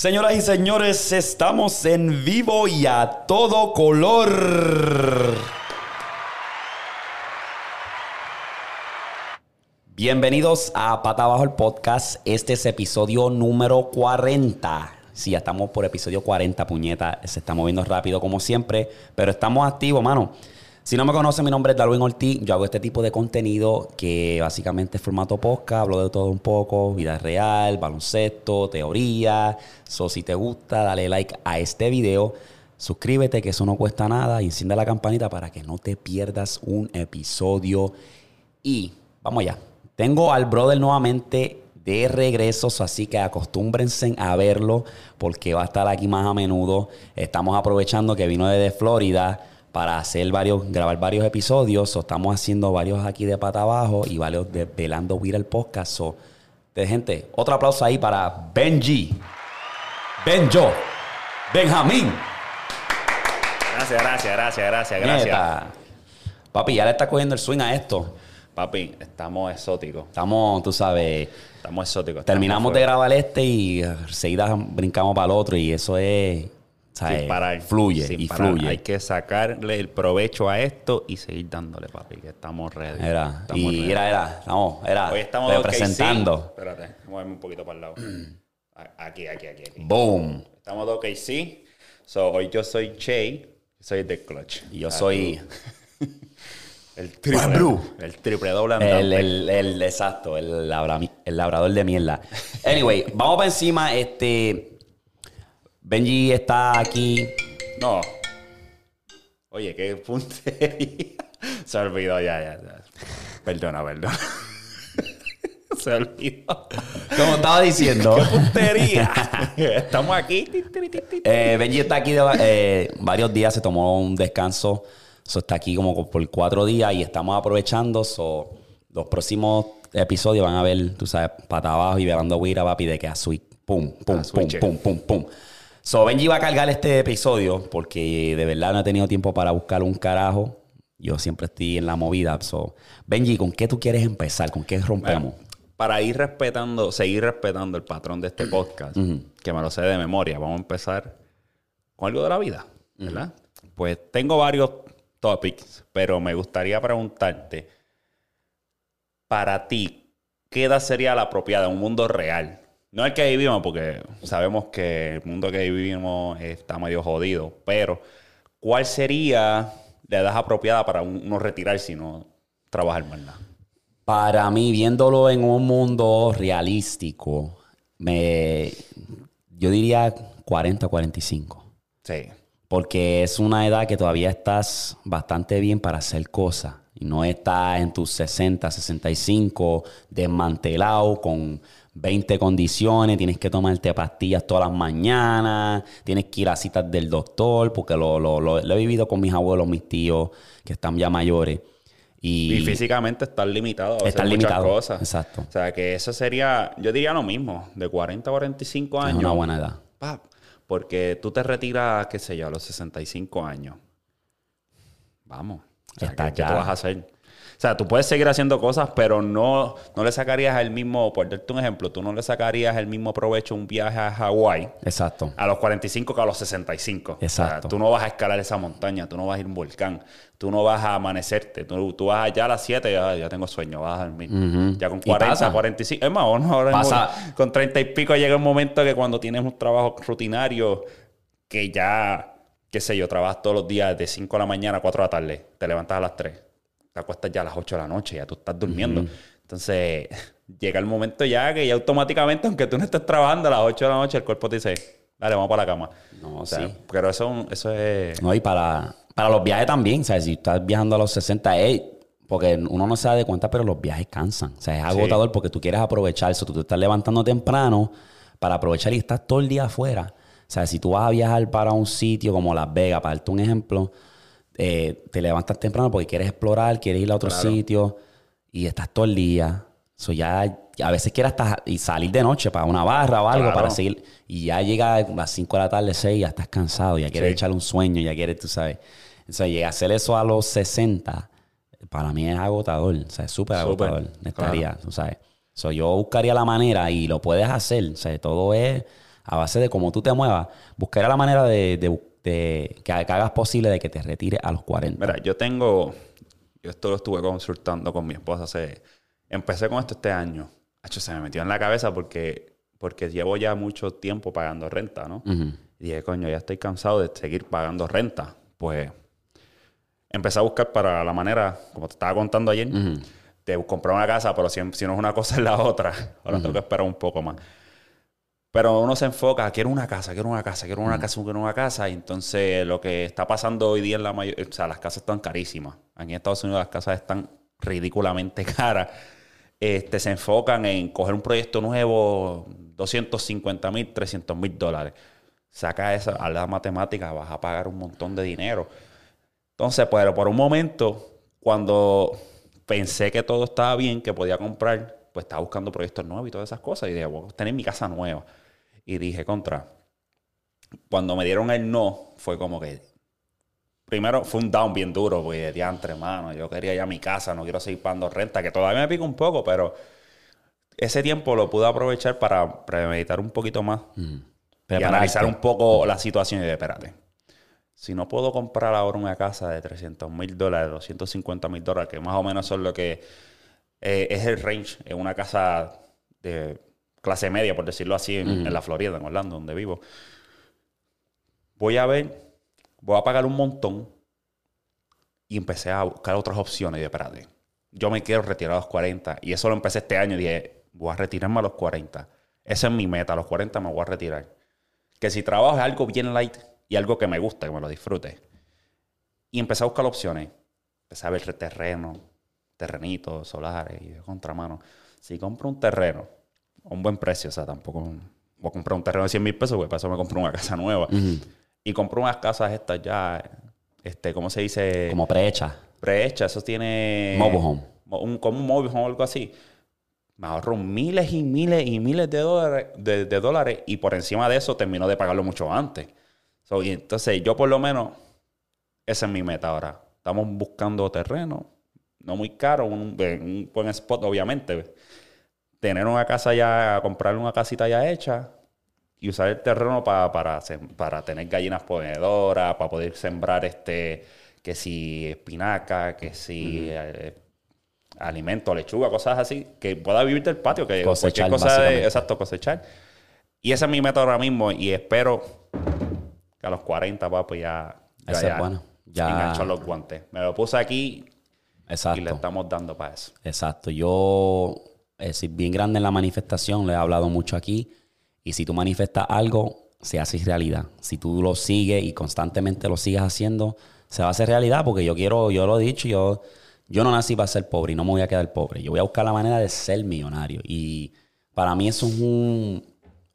Señoras y señores, estamos en vivo y a todo color. Bienvenidos a Pata Abajo el Podcast. Este es episodio número 40. Sí, ya estamos por episodio 40, puñeta. Se está moviendo rápido como siempre, pero estamos activos, mano. Si no me conocen, mi nombre es Darwin Ortiz. Yo hago este tipo de contenido que básicamente es formato podcast, hablo de todo un poco, vida real, baloncesto, teoría. So, si te gusta, dale like a este video. Suscríbete, que eso no cuesta nada. Y enciende la campanita para que no te pierdas un episodio. Y vamos allá. Tengo al brother nuevamente de regresos, así que acostúmbrense a verlo porque va a estar aquí más a menudo. Estamos aprovechando que vino desde Florida para hacer varios, grabar varios episodios. So, estamos haciendo varios aquí de pata abajo y varios de Velando Weir el podcast. So, de gente, otro aplauso ahí para Benji, Benjo, Benjamín. Gracias, gracias, gracias, gracias, gracias. Neta. Papi, ya le está cogiendo el swing a esto. Papi, estamos exóticos. Estamos, tú sabes, Estamos exóticos. terminamos de grabar este y seguida brincamos para el otro y eso es. Sin parar. Fluye Sin y parar. fluye. Hay que sacarle el provecho a esto y seguir dándole, papi, que estamos ready. Era, Estamos y ready. era, era, estamos, era, Hoy estamos representando. Espérate, vamos a un poquito para el lado. Aquí, aquí, aquí, aquí. Boom. Estamos de OKC. So, hoy yo soy Che, soy de Clutch. Y yo Ah, soy El triple, el triple doble el, el, el- exacto, el, labra- el labrador de mierda. Anyway, vamos para encima. Este Benji está aquí. No. Oye, qué puntería. Se olvidó, ya, ya, ya. Perdona, perdona. Se olvidó. Como estaba diciendo, Puntería. Estamos aquí. eh, Benji está aquí de, eh, varios días, se tomó un descanso. So, está aquí como por cuatro días y estamos aprovechando. So, los próximos episodios van a ver, tú sabes, pata abajo y velando guira, papi, de que a sweet. Pum, pum, pum, switch. pum, pum, pum. So, Benji va a cargar este episodio porque de verdad no he tenido tiempo para buscar un carajo. Yo siempre estoy en la movida. So, Benji, ¿con qué tú quieres empezar? ¿Con qué rompemos? Para ir respetando, seguir respetando el patrón de este podcast, que me lo sé de memoria, vamos a empezar con algo de la vida, ¿verdad? Pues tengo varios topics, pero me gustaría preguntarte, para ti, ¿qué edad sería la apropiada en un mundo real? No el que vivimos, porque sabemos que el mundo que vivimos está medio jodido, pero ¿cuál sería la edad apropiada para uno retirarse y no trabajar más nada? Para mí, viéndolo en un mundo realístico, me, yo diría 40, 45. Sí. Porque es una edad que todavía estás bastante bien para hacer cosas. Y no estás en tus 60, 65, desmantelado con 20 condiciones. Tienes que tomarte pastillas todas las mañanas. Tienes que ir a citas del doctor. Porque lo, lo- lo- lo he vivido con mis abuelos, mis tíos, que están ya mayores. Y, Y físicamente estar limitado a Estar muchas limitado, cosas. exacto. O sea, que eso sería, yo diría lo mismo, de 40 a 45 es años. una buena edad. pap, porque tú te retiras, qué sé yo, a los 65 años. Vamos. O sea, Está ¿qué, qué tú vas a hacer? O sea, tú puedes seguir haciendo cosas, pero no, no le sacarías el mismo, por darte un ejemplo, tú no le sacarías el mismo provecho un viaje a Hawái Exacto. a los 45 que a los 65. Exacto. O sea, tú no vas a escalar esa montaña, tú no vas a ir a un volcán, tú no vas a amanecerte, tú, tú vas allá a las 7 y ya, ya tengo sueño, vas a dormir. Ya con Y 40, pasa. 45. Es más, o no, ahora Pasa. mismo, con 30 y pico llega un momento que cuando tienes un trabajo rutinario que ya, qué sé yo, trabajas todos los días de 5 de la mañana a 4 de la tarde, te levantas a las 3, te acuestas ya a las 8 de la noche, ya tú estás durmiendo. Entonces, llega el momento ya que ya automáticamente, aunque tú no estés trabajando a las 8 de la noche, el cuerpo te dice, dale, vamos para la cama. No, O sea, sí. Pero eso, eso es... No, y para, para los viajes también, ¿sabes? Si estás viajando a los 60, ey, porque uno no se da de cuenta, pero los viajes cansan. O sea, es agotador porque tú quieres aprovechar eso. Tú te estás levantando temprano para aprovechar y estás todo el día afuera. O sea, si tú vas a viajar para un sitio como Las Vegas, para darte un ejemplo, eh, te levantas temprano porque quieres explorar, quieres ir a otro sitio y estás todo el día. So ya, a veces quieres hasta y salir de noche para una barra o algo Claro. para seguir. Y ya llega a las 5 de la tarde, 6, ya estás cansado, ya quieres Sí. echarle un sueño, ya quieres, tú sabes. O sea, llega a hacer eso a los 60, para mí es agotador. O sea, es súper Súper, agotador. Estaría, tú sabes. So, yo buscaría la manera y lo puedes hacer. O sea, todo es a base de cómo tú te muevas. Buscaría la manera de, de- de- que, hagas posible de que te retires a los 40. Mira, yo tengo. Yo esto lo estuve consultando con mi esposa hace. Empecé con esto este año. Hacho, se me metió en la cabeza porque, porque llevo ya mucho tiempo pagando renta, ¿no? Ujú. Y dije, coño, ya estoy cansado de seguir pagando renta. Pues empecé a buscar para la manera, como te estaba contando ayer, de comprar una casa, pero si, si no es una cosa es la otra. Ahora tengo que esperar un poco más. Pero uno se enfoca, quiero una casa, quiero una casa, quiero una casa, quiero una casa. Y entonces lo que está pasando hoy día en la mayoría, o sea, las casas están carísimas. Aquí en Estados Unidos las casas están ridículamente caras. Este, se enfocan en coger un proyecto nuevo, 250 mil, 300 mil dólares. Saca esa a la matemática, vas a pagar un montón de dinero. Entonces, pero por un momento, cuando pensé que todo estaba bien, que podía comprar, pues estaba buscando proyectos nuevos y todas esas cosas. Y dije, voy a tener mi casa nueva. Y dije, contra. Cuando me dieron el no, fue como que. Primero fue un down bien duro, porque de entre mano. Yo quería ya mi casa, no quiero seguir pagando renta, que todavía me pica un poco, pero ese tiempo lo pude aprovechar para premeditar un poquito más y Prepararte. analizar un poco la situación y de, espérate, si no puedo comprar ahora una casa de 300 mil dólares, 250 mil dólares, que más o menos son lo que eh, es el range en una casa de clase media, por decirlo así, en, en la Florida, en Orlando, donde vivo, voy a ver, voy a pagar un montón y empecé a buscar otras opciones y de, espérate, yo me quiero retirar a los 40 y eso lo empecé este año y dije, voy a retirarme a los 40. Esa es mi meta, a los 40 me voy a retirar. Que si trabajo es algo bien light y algo que me gusta, que me lo disfrute. Y empecé a buscar opciones. Empecé a ver terreno, terrenitos, solares y de contramano. Si compro un terreno a un buen precio, o sea, tampoco voy a comprar un terreno de 100 mil pesos, porque para eso me compro una casa nueva. Y compro unas casas estas ya, este, ¿cómo se dice? Como prehecha. prehecha, eso tiene... Mobile home. Un, como un mobile home o algo así. Me ahorro miles y miles y miles de dólares, de, de dólares y por encima de eso termino de pagarlo mucho antes. So, y entonces yo por lo menos, esa es mi meta ahora. Estamos buscando terreno, no muy caro, un, un buen spot obviamente. Tener una casa ya, comprar una casita ya hecha y usar el terreno pa- para, sem- para tener gallinas ponedoras, para poder sembrar este, que si espinaca, que si eh, alimento, lechuga, cosas así, que pueda vivir del patio, que Cosechar, cualquier cosa de, exacto, cosechar. Y esa es mi meta ahora mismo y espero que a los 40, papi, ya, ya, Esa es buena. Ya- engancho los guantes. Me lo puse aquí y le estamos dando para eso. Exacto. Yo eh, soy bien grande en la manifestación, le he hablado mucho aquí. Y si tú manifestas algo, se hace realidad. Si tú lo sigues y constantemente lo sigues haciendo, se va a hacer realidad porque yo quiero, yo lo he dicho, yo, yo no nací para ser pobre y no me voy a quedar pobre. Yo voy a buscar la manera de ser millonario. Y para mí eso es un,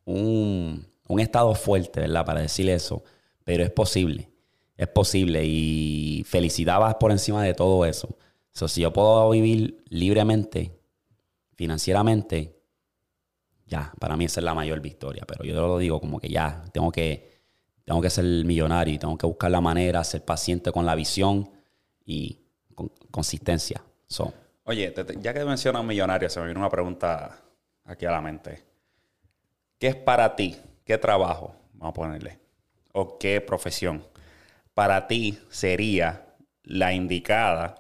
un, un estado fuerte, ¿verdad? Para decir eso. Pero es posible. Es posible. Y felicidad va por encima de todo eso. So, si yo puedo vivir libremente, financieramente, ya, para mí esa es la mayor victoria. Pero yo lo digo como que ya, tengo que, tengo que ser millonario y tengo que buscar la manera, ser paciente con la visión y con consistencia. So, Oye, ya que mencionas millonario, se me vino una pregunta aquí a la mente. ¿Qué es para ti? ¿Qué trabajo? Vamos a ponerle. ¿O qué profesión? Para ti sería la indicada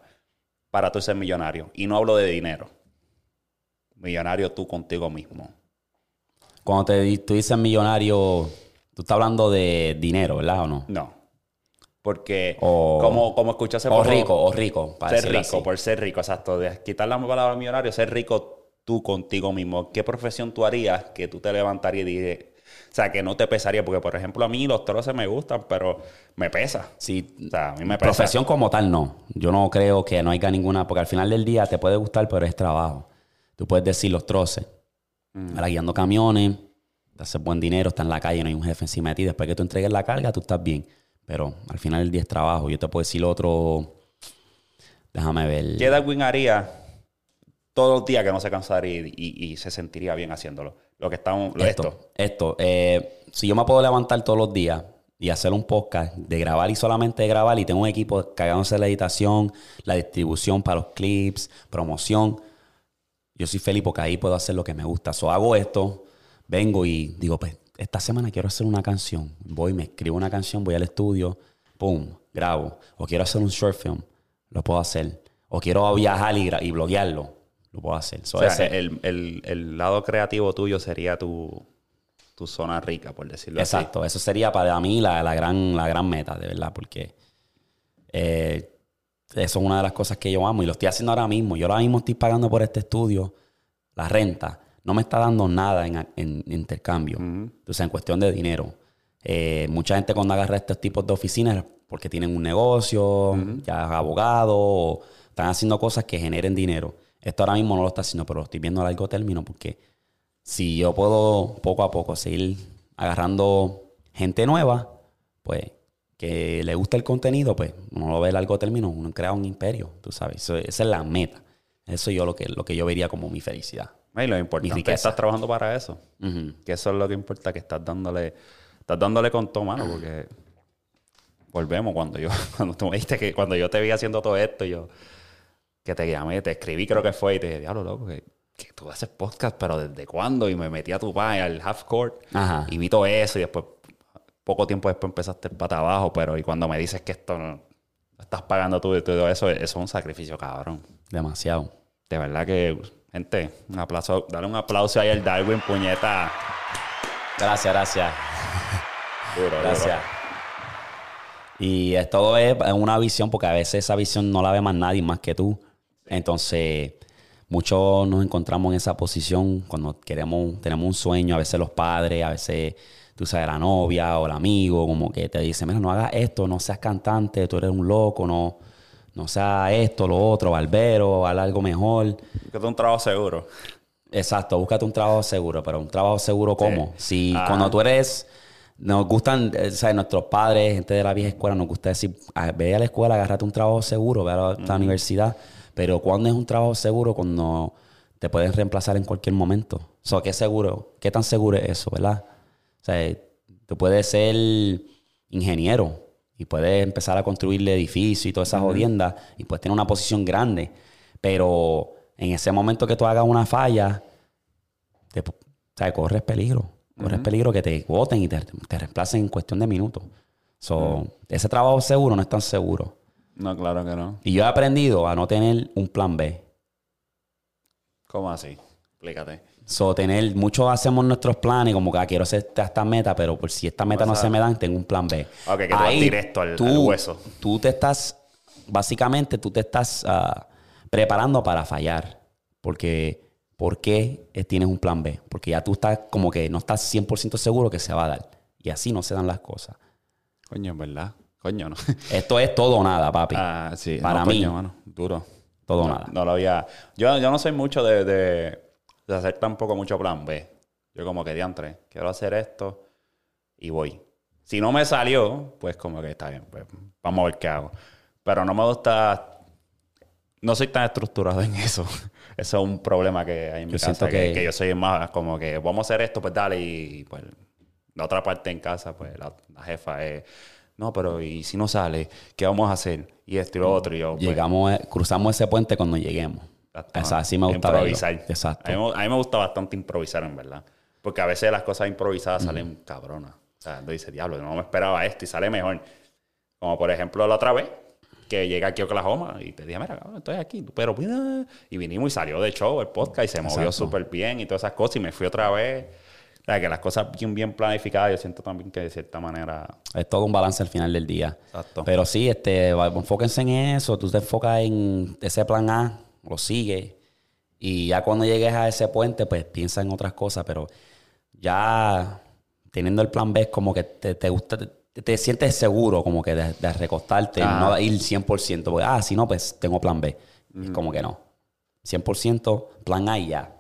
para tú ser millonario. Y no hablo de dinero. Millonario tú contigo mismo. cuando te, tú dices millonario, tú estás hablando de dinero, ¿verdad o no? No. Porque O- como, como escuché hace O rico, o rico. Para ser rico, así. por ser rico, exacto. De quitar la palabra millonario, ser rico tú contigo mismo. ¿Qué profesión tú harías que tú te levantarías y dices, o sea, que no te pesaría? Porque, por ejemplo, a mí los troces me gustan, pero me pesa. Sí, O sea, a mí me pesa. Profesión como tal, no. Yo no creo que no haya ninguna, porque al final del día te puede gustar, pero es trabajo. Tú puedes decir los troces, Mm. ahora guiando camiones, te haces buen dinero, estás en la calle, no hay un jefe encima de ti. Después que tú entregues la carga, tú estás bien. Pero al final del día es trabajo. Yo te puedo decir otro. Déjame ver. ¿Qué Darwin haría todos los días que no se cansaría y, y- y se sentiría bien haciéndolo? Lo que estamos. lo- Esto, esto. esto. eh, si yo me puedo levantar todos los días y hacer un podcast de grabar y solamente de grabar y tengo un equipo cagándose la editación, la distribución para los clips, promoción, yo soy feliz porque ahí puedo hacer lo que me gusta. So hago esto, vengo y digo, pues esta semana quiero hacer una canción. Voy, me escribo una canción, voy al estudio, pum, grabo. O quiero hacer un short film, lo puedo hacer. O quiero viajar y, y bloguearlo, lo puedo hacer. So, O sea, ese- el, el- el lado creativo tuyo sería tu, tu zona rica, por decirlo Exacto, eso sería para mí la, la gran, la gran meta, de verdad, porque eh, eso es una de las cosas que yo amo y lo estoy haciendo ahora mismo. Yo ahora mismo estoy pagando por este estudio la renta. No me está dando nada en, en intercambio, o sea, en cuestión de dinero. Eh, mucha gente cuando agarra estos tipos de oficinas porque tienen un negocio, ya abogado, o están haciendo cosas que generen dinero. Esto ahora mismo no lo está haciendo, pero lo estoy viendo a largo término porque si yo puedo poco a poco seguir agarrando gente nueva, pues que le gusta el contenido, pues uno lo ve a largo término, uno crea un imperio, tú sabes. Eso- esa es la meta. Eso es yo lo que, lo que yo vería como mi felicidad. Y lo importante es que estás trabajando para eso. Ujú. Que eso es lo que importa, que estás dándole, estás dándole con tu mano, porque volvemos cuando yo, cuando tú me dijiste que cuando yo te vi haciendo todo esto, yo que te llamé, te escribí, creo que fue, y te dije, diablo, loco, que, que tú haces podcast, pero ¿desde cuándo? Y me metí a tu página, al half court, Ajá. y vi todo eso, y después, poco tiempo después empezaste el pata abajo, pero y cuando me dices que esto no estás pagando tú y todo eso, eso es un sacrificio, cabrón. Demasiado. De verdad que, gente, un aplauso, dale un aplauso ahí al Darwin, puñeta. Gracias, gracias. Duro, Gracias. Y todo es una visión, porque a veces esa visión no la ve más nadie más que tú. Entonces, muchos nos encontramos en esa posición cuando queremos, tenemos un sueño, a veces los padres, a veces tú sabes, la novia o el amigo, como que te dice, mira, no hagas esto, no seas cantante, tú eres un loco, no, no seas esto, lo otro, barbero, haz algo mejor. Es un trabajo seguro. Exacto, búscate un trabajo seguro, pero un trabajo seguro ¿cómo? Si Ah. cuando tú eres, nos gustan, eh, ¿sabes? Nuestros padres, gente de la vieja escuela, nos gusta decir, "Ah, ve a la escuela, agárrate un trabajo seguro, ve a la, la universidad. Pero ¿cuándo es un trabajo seguro? Cuando te pueden reemplazar en cualquier momento. O sea, ¿qué seguro? ¿Qué tan seguro es eso, verdad? O sea, tú puedes ser ingeniero y puedes empezar a construirle edificios y todas esas jodiendas y puedes tener una posición grande. Pero en ese momento que tú hagas una falla, te, o sea, corres peligro. Corres peligro que te voten y te, te reemplacen en cuestión de minutos. So, Ese trabajo seguro no es tan seguro. No, claro que no. Y yo he aprendido a no tener un plan B. ¿Cómo así? Explícate. So, tener, muchos hacemos nuestros planes, como que ah, quiero hacer esta, meta, pero por si esta meta no se me dan, tengo un plan B. Ok, que tú vas directo al- al hueso. Tú te estás, básicamente, tú te estás ah, preparando para fallar. Porque, ¿por qué tienes un plan B? Porque ya tú estás como que no estás 100% seguro que se va a dar. Y así no se dan las cosas. Coño, en verdad. Coño, no. Esto es todo o nada, papi. Ah, sí. Para No, mí, coño, mano. Duro. todo o No, nada. No lo había. Yo, yo no soy mucho de, de, de hacer tampoco mucho plan B. Yo, como que diantre, quiero hacer esto y voy. Si no me salió, pues como que está bien, pues vamos a ver qué hago. Pero no me gusta. No soy tan estructurado en eso. Eso es un problema que hay en mi Yo casa. siento Que, que- que yo soy más como que vamos a hacer esto, pues dale. Y pues la otra parte en casa, pues la, la jefa es. No, pero ¿y si no sale? ¿Qué vamos a hacer? Y esto y lo otro. Y yo, pues, Llegamos, eh, cruzamos ese puente cuando lleguemos. Exacto. Así me gusta verlo. improvisar. Exacto. A mí, me- a mí me gusta bastante improvisar, en verdad. Porque a veces las cosas improvisadas salen cabronas. O sea, tú dices, diablo, no me esperaba esto y sale mejor. Como por ejemplo la otra vez, que llegué aquí a Oklahoma y te dije, mira, cabrón, estoy aquí. Pero mira. Y vinimos y salió de show el podcast y se movió súper bien y todas esas cosas. Y me fui otra vez. O sea, que las cosas bien, bien planificadas, yo siento también que de cierta manera. Es todo un balance al final del día. Exacto. Pero sí, este, enfóquense en eso. Tú te enfocas en ese plan A, lo sigues. Y ya cuando llegues a ese puente, pues piensa en otras cosas. Pero ya teniendo el plan B es como que te, te gusta, te, te sientes seguro como que de, de recostarte, Ah. no ir 100%. Porque, ah, si no, pues tengo plan B. Es como que no. 100% plan A y ya.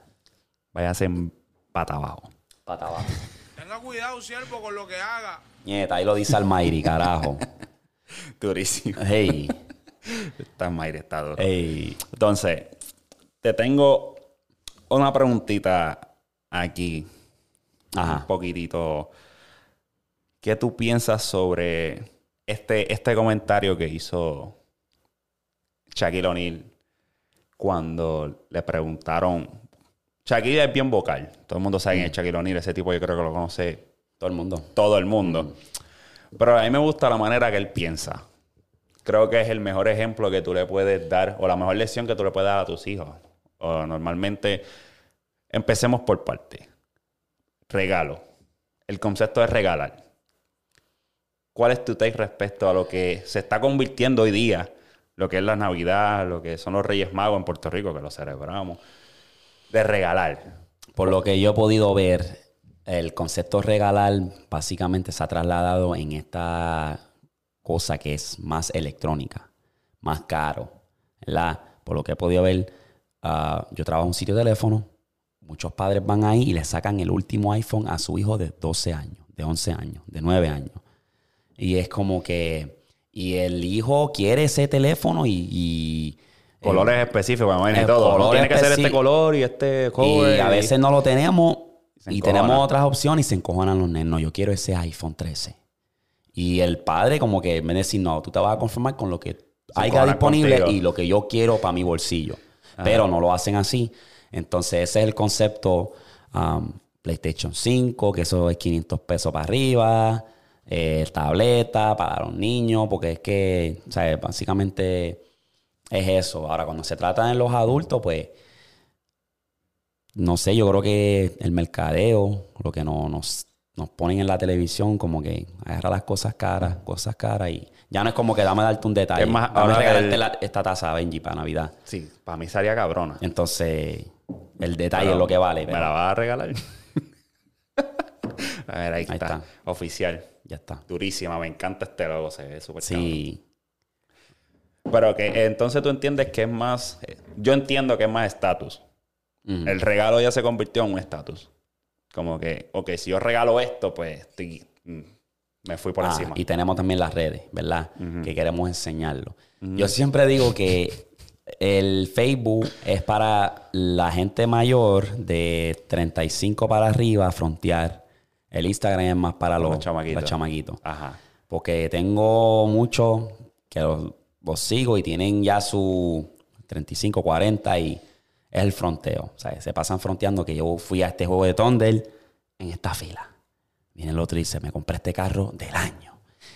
Váyase en pata abajo. Pata abajo. Tenga cuidado, siervo, con lo que haga. Nieta, ahí lo dice Almairi, carajo. Durísimo. Hey, Está Mayre, está duro. hey. Entonces, te tengo una preguntita aquí. Ajá. Un poquitito. ¿Qué tú piensas sobre este, este comentario que hizo Shaquille O'Neal cuando le preguntaron? Shaquille es bien vocal. Todo el mundo sabe quién es Shaquille O'Neal. Ese tipo yo creo que lo conoce Todo el mundo. todo el mundo. Pero a mí me gusta la manera que él piensa. Creo que es el mejor ejemplo que tú le puedes dar, o la mejor lección que tú le puedes dar a tus hijos. O normalmente, empecemos por parte. Regalo. El concepto de regalar. ¿Cuál es tu take respecto a lo que se está convirtiendo hoy día? Lo que es la Navidad, lo que son los Reyes Magos en Puerto Rico, que lo celebramos. De regalar. Por lo que yo he podido ver, el concepto regalar básicamente se ha trasladado en esta cosa que es más electrónica, más caro. ¿verdad? Por lo que he podido ver, ah, yo trabajo en un sitio de teléfono, muchos padres van ahí y le sacan el último iPhone a su hijo de 12 años, de 11 años, de 9 años. Y es como que, y el hijo quiere ese teléfono y Colores específicos, me imagino, y todo. No tiene que ser este color y este Y a veces no lo tenemos y tenemos otras opciones y se encojonan los nenes. No, yo quiero ese iPhone 13. Y el padre como que me dice, no, tú te vas a conformar con lo que encojonan disponible contigo. y lo que yo quiero para mi bolsillo. Pero no lo hacen así. Entonces ese es el concepto um, PlayStation 5, que eso es 500 pesos para arriba, eh, tableta para los niños, porque es que, o sea, básicamente es eso. Ahora, cuando se trata de los adultos, pues no sé, yo creo que el mercadeo, lo que no- nos, nos ponen en la televisión, como que agarra las cosas caras, cosas caras y ya no es como que dame darte un detalle. Es más, Dame regalarte el- la- esta taza Benji para Navidad. Sí, para mí sería cabrona. Entonces, el detalle Pero es lo que vale. ¿Me pero la vas a regalar? a ver, ahí, está. está. Oficial. Ya está. Durísima, me encanta este logo, se ve súper Sí. cabrón. Pero que entonces tú entiendes que es más. yo entiendo que es más estatus. El regalo ya se convirtió en un estatus. Como que, ok, si yo regalo esto, pues mm, me fui por Ah, encima. Y tenemos también las redes, ¿verdad? Que queremos enseñarlo. Yo siempre digo que el Facebook es para la gente mayor de 35 para arriba frontear. El Instagram es más para los, Los chamaquitos. los chamaquitos. Ajá. Porque tengo muchos que los, los sigo y tienen ya su 35, 40 y es el fronteo. O sea, se pasan fronteando que yo fui a este juego de Thunder en esta fila. Viene el otro y dice, me compré este carro del año.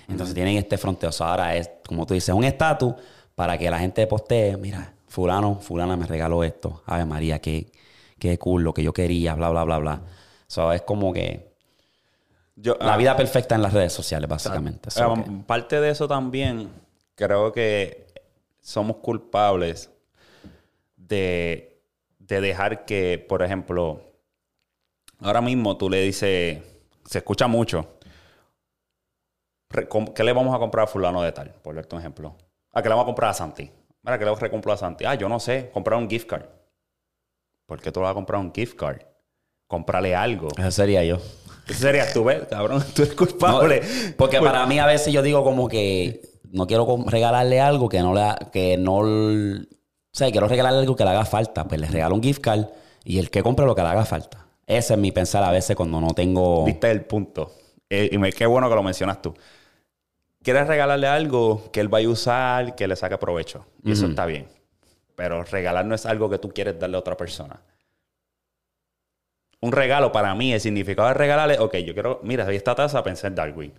Entonces tienen este fronteo. O sea, ahora es, como tú dices, un estatus para que la gente postee, mira, fulano, fulana me regaló esto. Ave María, qué, qué cool, lo que yo quería, bla, bla, bla, bla. O sea, es como que Yo, la ah, vida perfecta en las redes sociales, básicamente. Que- Parte de eso también, creo que somos culpables de, de dejar que, por ejemplo, ahora mismo tú le dices, se escucha mucho, ¿qué le vamos a comprar a fulano de tal? Por darte un ejemplo. ¿A qué le vamos a comprar a Santi? Mira, ¿qué le recompro a Santi? Ah, yo no sé, comprar un gift card. ¿Por qué tú le vas a comprar un gift card? Comprarle algo. Eso sería yo. Eso sería tú, ¿ves? Cabrón, tú eres culpable. No, porque Pues- para mí a veces yo digo como que no quiero regalarle algo que no le que no o sea, quiero regalarle algo que le haga falta, pues le regalo un gift card y el que compre lo que le haga falta. Ese es mi pensar a veces cuando no tengo Viste el punto. Eh, y me, qué bueno que lo mencionas tú. Quieres regalarle algo que él vaya a usar, que le saque provecho. Y eso está bien. Pero regalar no es algo que tú quieres darle a otra persona. Un regalo para mí, el significado de regalarle, ok, yo quiero, mira, vi esta taza, pensé en Darwin.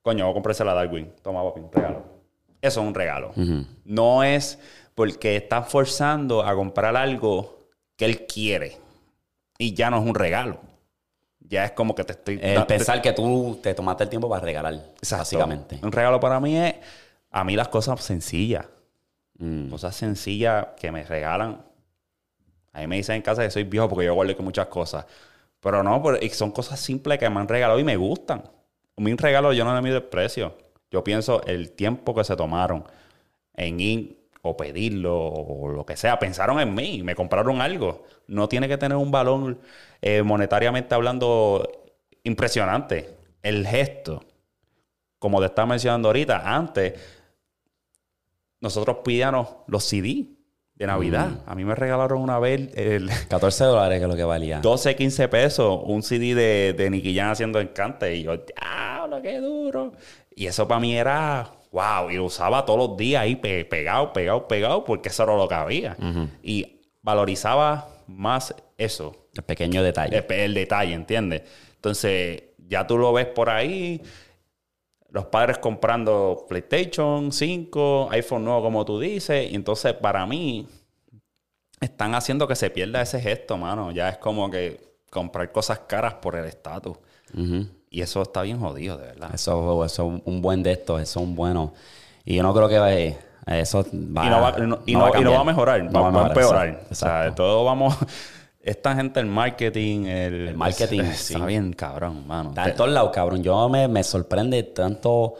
Coño, voy a comprársela a Darwin. Toma, papi, un regalo. Eso es un regalo. No es porque estás forzando a comprar algo que él quiere. Y ya no es un regalo. Ya es como que te estoy... el pensar que tú te tomaste el tiempo para regalar, Exacto. básicamente. Un regalo para mí es, a mí las cosas sencillas. Mm. Cosas sencillas que me regalan. A mí me dicen en casa que soy viejo porque yo guardo muchas cosas. Pero no, son cosas simples que me han regalado y me gustan. Un regalo yo no le mido el precio. Yo pienso el tiempo que se tomaron en ir o pedirlo o lo que sea. Pensaron en mí, me compraron algo. No tiene que tener un valor eh, monetariamente hablando impresionante. El gesto, como te estaba mencionando ahorita, antes nosotros pidíamos los CD de Navidad. A mí me regalaron una vez el 14 dólares que es lo que valía. 12, 15 pesos un CD de, de Nicky Jam haciendo encante. Y yo, ¡diablo, qué duro! Y eso para mí era, wow, y lo usaba todos los días ahí pe- pegado, pegado, pegado, porque eso era lo que había. Y valorizaba más eso, El pequeño detalle. el, el detalle, ¿entiendes? Entonces, ya tú lo ves por ahí, los padres comprando PlayStation 5, iPhone nuevo, como tú dices, y entonces para mí están haciendo que se pierda ese gesto, mano. Ya es como que comprar cosas caras por el estatus. Ujú. Y eso está bien jodido, de verdad. Eso, eso es un buen de estos, eso es un bueno. Y yo no creo que eh, eso va, y no va, y no- y no- y no va a mejorar, No va, va a empeorar. exacto, O sea, todo vamos... Esta gente, el marketing, el, El marketing, está sí. bien cabrón, mano. Está en todos lados, cabrón. Yo me, me sorprende tanto,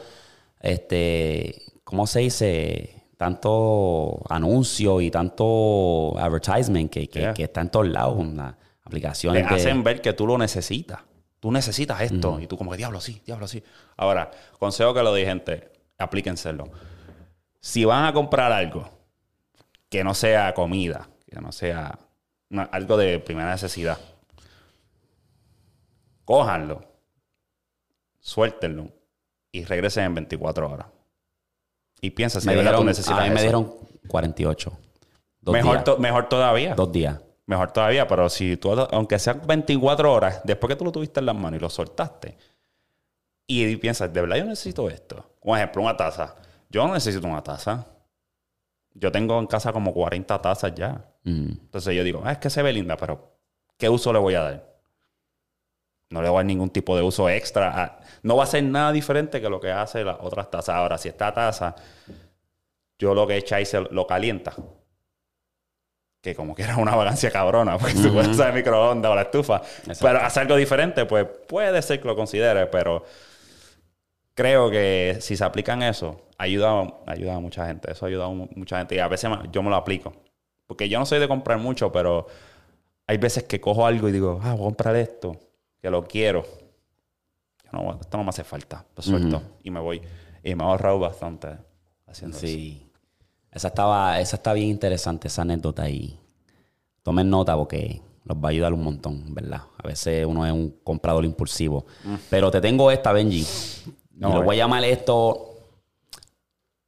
este, ¿cómo se dice? Tanto anuncio y tanto advertisement que, que, Yeah. que está en todos lados. Una Te aplicación de... hacen ver que tú lo necesitas. Tú necesitas esto. Y tú como que, diablo, sí, diablo, sí. Ahora, consejo que lo di, gente, aplíquenselo. Si van a comprar algo que no sea comida, que no sea una- algo de primera necesidad, cójanlo, suéltenlo y regresen en 24 horas. Y piensa si me de verdad tú dieron, necesitas a mí me eso. dieron 48. Dos mejor, to- mejor todavía. Dos días. Mejor todavía, pero si tú, aunque sean 24 horas, después que tú lo tuviste en las manos y lo soltaste, y piensas, ¿de verdad yo necesito esto? Un ejemplo, una taza. Yo no necesito una taza. Yo tengo en casa como 40 tazas ya. Mm. Entonces yo digo, ah, es que se ve linda, pero ¿qué uso le voy a dar? No le voy a dar ningún tipo de uso extra. a- no va a ser nada diferente que lo que hace las otras tazas. Ahora, si esta taza, yo lo que echa ahí se lo calienta. Que como que era una vagancia cabrona, porque tú puedes usar el microondas o la estufa. Pero hacer algo diferente, pues puede ser que lo considere, pero creo que si se aplican eso, ayuda, ayuda a mucha gente. Eso ayuda a mu- mucha gente. Y a veces yo me lo aplico. Porque yo no soy de comprar mucho, pero hay veces que cojo algo y digo, ah, voy a comprar esto, que lo quiero. Yo no, esto no me hace falta. Lo suelto y me voy. Y me he ahorrado bastante haciendo eso. Esa estaba, esa está bien interesante, esa anécdota ahí. Tomen nota porque los va a ayudar un montón, ¿verdad? A veces uno es un comprador impulsivo. Pero te tengo esta, Benji. No, y lo eh. voy a llamar esto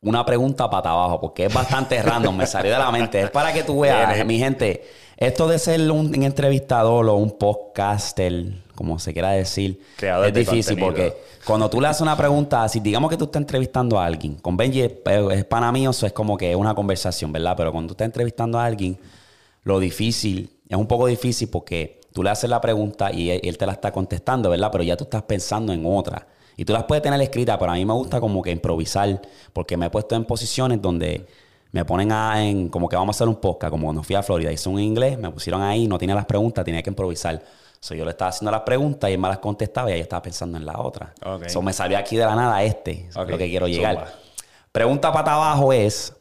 una pregunta para abajo, porque es bastante random, me salió de la mente. Es para que tú veas, mi gente, esto de ser un, un entrevistador o un podcaster, como se quiera decir, Creador es difícil porque cuando tú le haces una pregunta así, digamos que tú estás entrevistando a alguien, con Benji es, es pana mío, eso es como que es una conversación, ¿verdad? Pero cuando tú estás entrevistando a alguien, lo difícil, es un poco difícil porque tú le haces la pregunta y él, él te la está contestando, ¿verdad? Pero ya tú estás pensando en otra. Y tú las puedes tener escritas, pero a mí me gusta como que improvisar, porque me he puesto en posiciones donde me ponen a, en, como que vamos a hacer un podcast, como cuando fui a Florida, hice un inglés, me pusieron ahí, no tenía las preguntas, tenía que improvisar. So, yo le estaba haciendo las preguntas y él me las contestaba y ahí estaba pensando en la otra. Ok. So, me salió aquí de la nada este, es Ok, lo que quiero llegar. zumba. Pregunta para abajo es,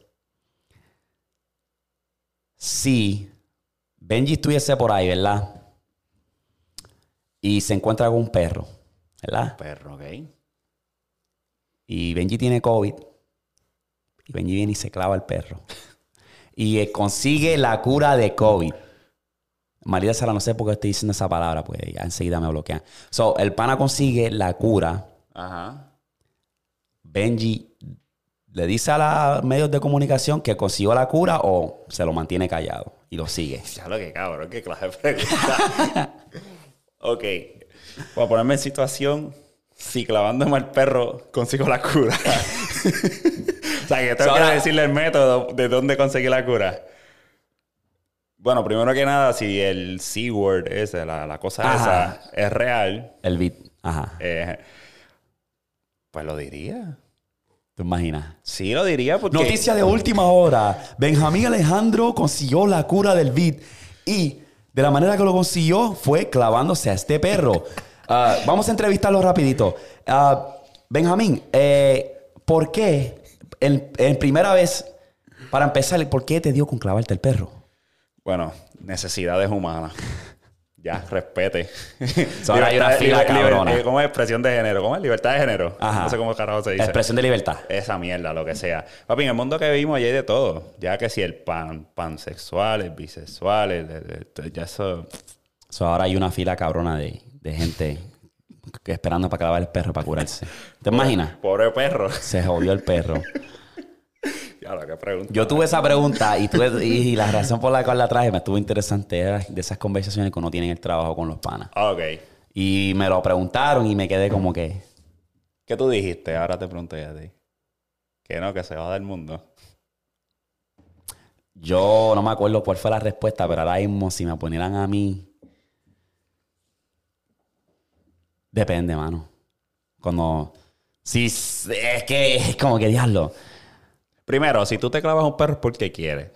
si Benji estuviese por ahí, ¿verdad? Y se encuentra con un perro, ¿verdad? Perro, ¿ok? Y Benji tiene COVID. Y Benji viene y se clava el perro. Y consigue la cura de COVID. María Sara, no sé por qué estoy diciendo esa palabra, pues ya enseguida me bloquean. So, el pana consigue la cura. Ajá. Benji le dice a los medios de comunicación que consiguió la cura o se lo mantiene callado y lo sigue. Ya lo que cabrón, qué clase de pregunta. ok. Para ponerme en situación, si clavándome al perro consigo la cura. o sea, que tengo Ahora- que decirle el método de dónde conseguí la cura. Bueno, primero que nada, si el C-word ese, la, la cosa Ajá. esa, es real, El beat. Ajá. eh, pues lo diría. ¿Te imaginas? Sí, lo diría porque... Noticia de última hora. Benjamín Alejandro consiguió la cura del beat y de la manera que lo consiguió fue clavándose a este perro. Ah, vamos a entrevistarlo rapidito. Ah, Benjamín, eh, ¿por qué en, en primera vez, para empezar, ¿por qué te dio con clavarte el perro? Bueno, necesidades humanas. Ya, respete. So, ahora hay una fila cabrona. eh, ¿Cómo es expresión de género? ¿Cómo es libertad de género? Ajá. No sé cómo carajo se dice. Expresión de libertad. Esa mierda, lo que sea. Papi, en el mundo que vivimos ya hay de todo. Ya que si el pan, pansexual, el bisexual, el, el- el- ya eso... So, ahora hay una fila cabrona de, de gente esperando para clavar el perro para curarse. ¿Te imaginas? Pobre perro. Se jodió el perro. ya que. Yo tuve esa pregunta y, tuve, y la razón por la cual la traje me estuvo interesante era de esas conversaciones que uno tiene en el trabajo con los panas. Ah, Ok. Y me lo preguntaron y me quedé como que, ¿Qué tú dijiste? Ahora te pregunto ya a ti. Que no, que se va del mundo. yo no me acuerdo cuál fue la respuesta, pero ahora mismo si me ponieran a mí, depende, mano. Cuando, si es que es como que diablo. Primero, si tú te clavas un perro es porque quieres.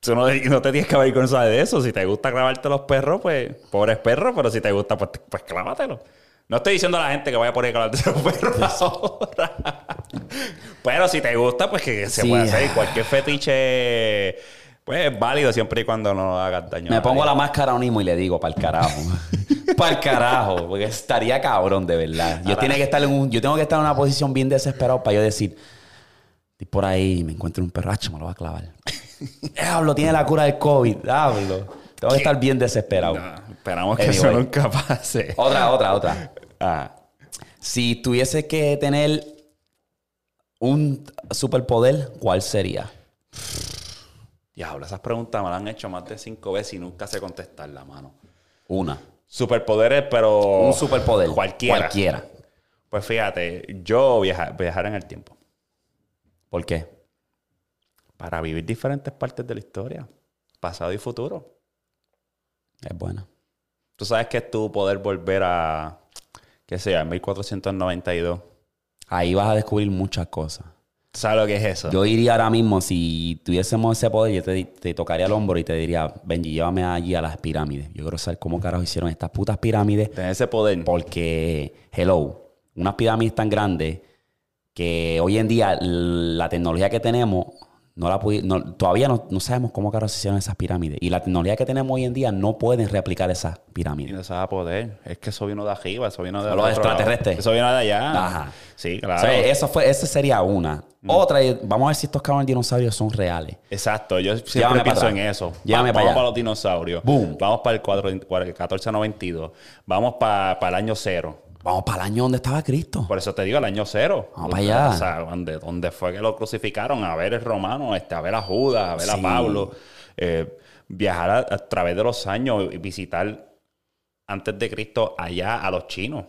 Tú no, no te tienes que ver con de eso. Si te gusta clavarte los perros, pues, pobres perros, pero si te gusta, pues, pues clávatelo. No estoy diciendo a la gente que vaya a poner a clavarte los perros ahora. pero si te gusta, pues que se Sí. puede hacer. Cualquier fetiche, pues es válido siempre y cuando no hagas daño. Me a pongo la máscara ahora mismo y le digo, para el carajo. para el carajo. Porque estaría cabrón, de verdad. Yo, tiene que estar en un, yo tengo que estar en una posición bien desesperado para yo decir, estoy por ahí y me encuentro un perracho, me lo va a clavar. Diablo, tiene la cura del COVID. Diablo. Tengo que estar bien desesperado. No, esperamos que Anyway. nunca pase. Otra, otra, otra. Ah, Si tuviese que tener un superpoder, ¿cuál sería? diablo, esas preguntas me las han hecho más de cinco veces y nunca sé contestarla, mano. Una. Superpoderes, pero. Un superpoder. Cualquiera. Cualquiera. Pues fíjate, yo viaja- viajar en el tiempo. ¿Por qué? Para vivir diferentes partes de la historia. Pasado y futuro. Es buena. Tú sabes que es tu poder volver a. ¿Qué sea? En 1492. Ahí vas a descubrir muchas cosas. ¿Tú sabes lo que es eso? Yo iría ahora mismo, si tuviésemos ese poder, yo te, te tocaría el hombro y te diría, Benji, llévame allí a las pirámides. Yo quiero saber cómo carajo hicieron estas putas pirámides. Tener ese poder. Porque, hello, unas pirámides tan grandes que hoy en día la tecnología que tenemos, no la no- todavía no, no sabemos cómo carajo se hicieron esas pirámides. Y la tecnología que tenemos hoy en día no pueden replicar esas Y pirámides. no se va a poder. Es que eso vino de arriba, eso vino de Los extraterrestres. Eso vino de allá. Ajá. Sí, O claro. sea, eso fue, esa sería una. Otra, y vamos a ver si estos cabrones dinosaurios son reales. Exacto, yo siempre Llévame pienso en eso. Llévame Va- para vamos allá. para los dinosaurios. Boom. Vamos para el, cuatro- el 1492. Vamos para, para el año cero. Vamos para el año donde estaba Cristo. Por eso te digo, el año cero. Vamos para allá. O sea, donde, donde fue que lo crucificaron, a ver el romano, este, a ver a Judas, a ver a. Pablo. Eh, viajar a, a través de los años y visitar antes de Cristo allá a los chinos.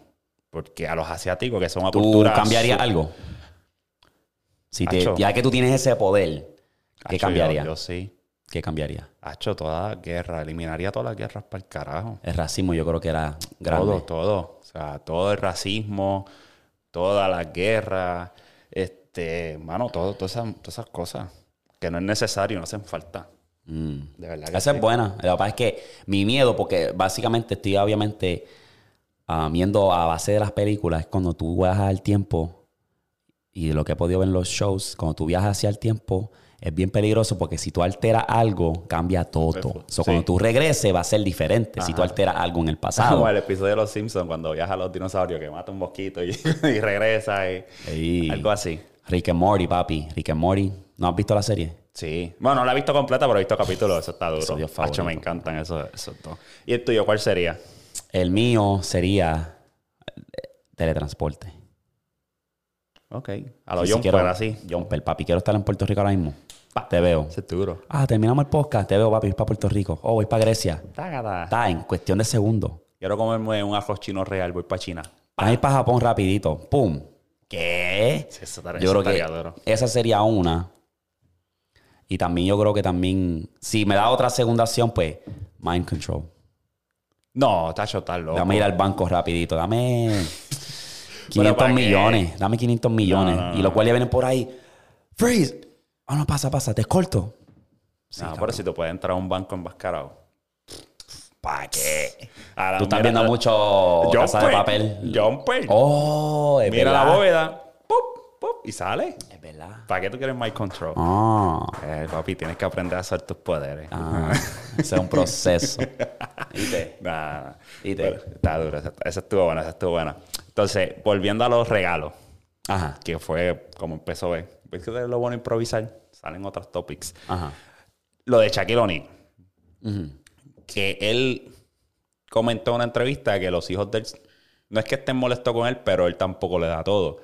Porque a los asiáticos, que son una ¿Tú cultura... cambiarías algo? Si te- ya que tú tienes ese poder, ¿qué Acho, cambiaría? Yo, yo sí. ¿Qué cambiaría? Hacho, toda la guerra. Eliminaría todas las guerras para el carajo. El racismo yo creo que era grande. Todo, todo. Sea, todo el racismo, todas las guerras, este, mano, todo, todas esas, todas esas cosas que no es necesario, no hacen falta. Mm. De verdad que Esa sí. es buena. Lo que pasa es que mi miedo, porque básicamente estoy obviamente ah, viendo a base de las películas, es cuando tú viajas al tiempo y lo que he podido ver en los shows, cuando tú viajas hacia el tiempo, es bien peligroso porque si tú alteras algo, cambia todo. So, Sí. Cuando tú regreses va a ser diferente si tú alteras algo en el pasado. Como el episodio de Los Simpsons cuando viaja a los dinosaurios que mata un mosquito y, y regresa y algo así. Rick and Morty, papi. Rick and Morty. ¿No has visto la serie? Sí. Bueno, no la he visto completa, pero he visto capítulos. Eso está duro. Hacho, favorito. me encantan esos, esos dos. ¿Y el tuyo cuál sería? El mío sería eh, teletransporte. Ok. A los Sí, sí, John quiero- Jumper, así. Jumper, papi. Quiero estar en Puerto Rico ahora mismo. Pa, te veo. Ese es duro. Ah, terminamos el podcast. Te veo, papi. Voy para Puerto Rico. Oh, voy para Grecia. Está en cuestión de segundos. Quiero comerme un arroz chino real, voy para China. Vamos a ir para Japón rapidito. ¡Pum! ¿Qué? Sí, eso estaría- yo eso creo que duro. esa sería una. Y también yo creo que también... Si me da otra segunda opción, pues... Mind control. No, Tacho, está loco. Dame ir al banco rapidito. Dame... 500 ¿para qué? millones. Dame 500 millones. No, no, y los cuales vienen por ahí. Freeze. Ah, no, pasa, pasa. Te escolto. no, pero si tú puedes entrar a un banco enmascarado. ¿Para qué? Ahora, Tú estás viendo mucho Jumper, Casa de Papel. Jumper. Oh, es mira verdad. la bóveda. ¡pup! ¡pup! y sale. Es verdad. ¿Para qué tú quieres mind control? Ah. Eh, papi, tienes que aprender a hacer tus poderes. Ah. Ese es un proceso. ¿Viste? Nah, nah. ¿Viste? Pero está duro. Esa, esa estuvo buena, esa estuvo buena. Entonces, volviendo a los regalos, Ajá. que fue como empezó a ver. ¿Ves que es lo bueno improvisar? Salen otros topics. Ajá. Lo de Shaquille O'Neal. Que él comentó en una entrevista que los hijos de él, no es que estén molestos con él, pero él tampoco le da todo.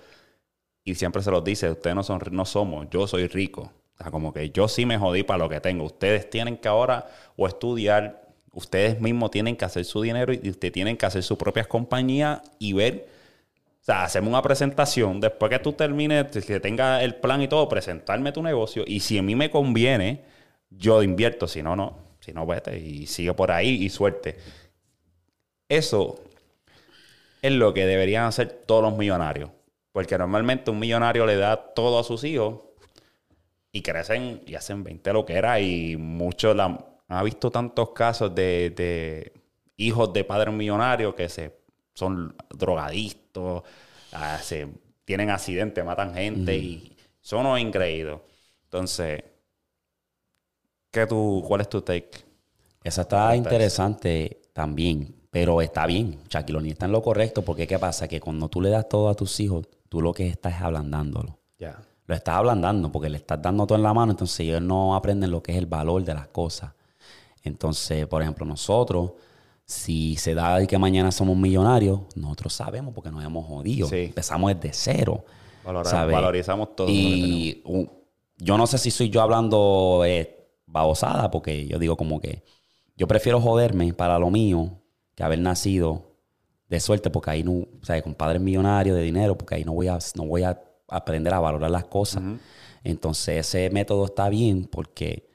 Y siempre se los dice, ustedes no, son, no somos, yo soy rico. O sea, como que yo sí me jodí para lo que tengo. Ustedes tienen que ahora o estudiar, ustedes mismos tienen que hacer su dinero y ustedes tienen que hacer sus propias compañías y ver, o sea, hacerme una presentación, después que tú termines, que tenga el plan y todo, presentarme tu negocio y si a mí me conviene, yo invierto, si no, no. Si no, vete y sigue por ahí y suerte. Eso es lo que deberían hacer todos los millonarios. Porque normalmente un millonario le da todo a sus hijos y crecen y hacen 20 lo que era. Y muchos la, ha visto tantos casos de, de hijos de padres millonarios que se, son drogadictos, ah, se, tienen accidentes, matan gente y son unos increíbles. Entonces, ¿qué tú, ¿cuál es tu take? Esa está interesante también, pero está bien. Shaquille O'Neal está en lo correcto porque ¿qué pasa? Que cuando tú le das todo a tus hijos, tú lo que estás es ablandándolo. Ya. Lo estás ablandando porque le estás dando todo en la mano, entonces ellos no aprenden lo que es el valor de las cosas. Entonces, por ejemplo, nosotros, si se da de que mañana somos millonarios, nosotros sabemos porque nos hemos jodido. Sí. Empezamos desde cero. Valorizamos todo lo que Y un- yo no sé si soy yo hablando eh, babosada, porque yo digo como que yo prefiero joderme para lo mío que haber nacido de suerte, porque ahí no, o sea, con padres millonarios de dinero, porque ahí no voy a, no voy a aprender a valorar las cosas. Entonces ese método está bien porque,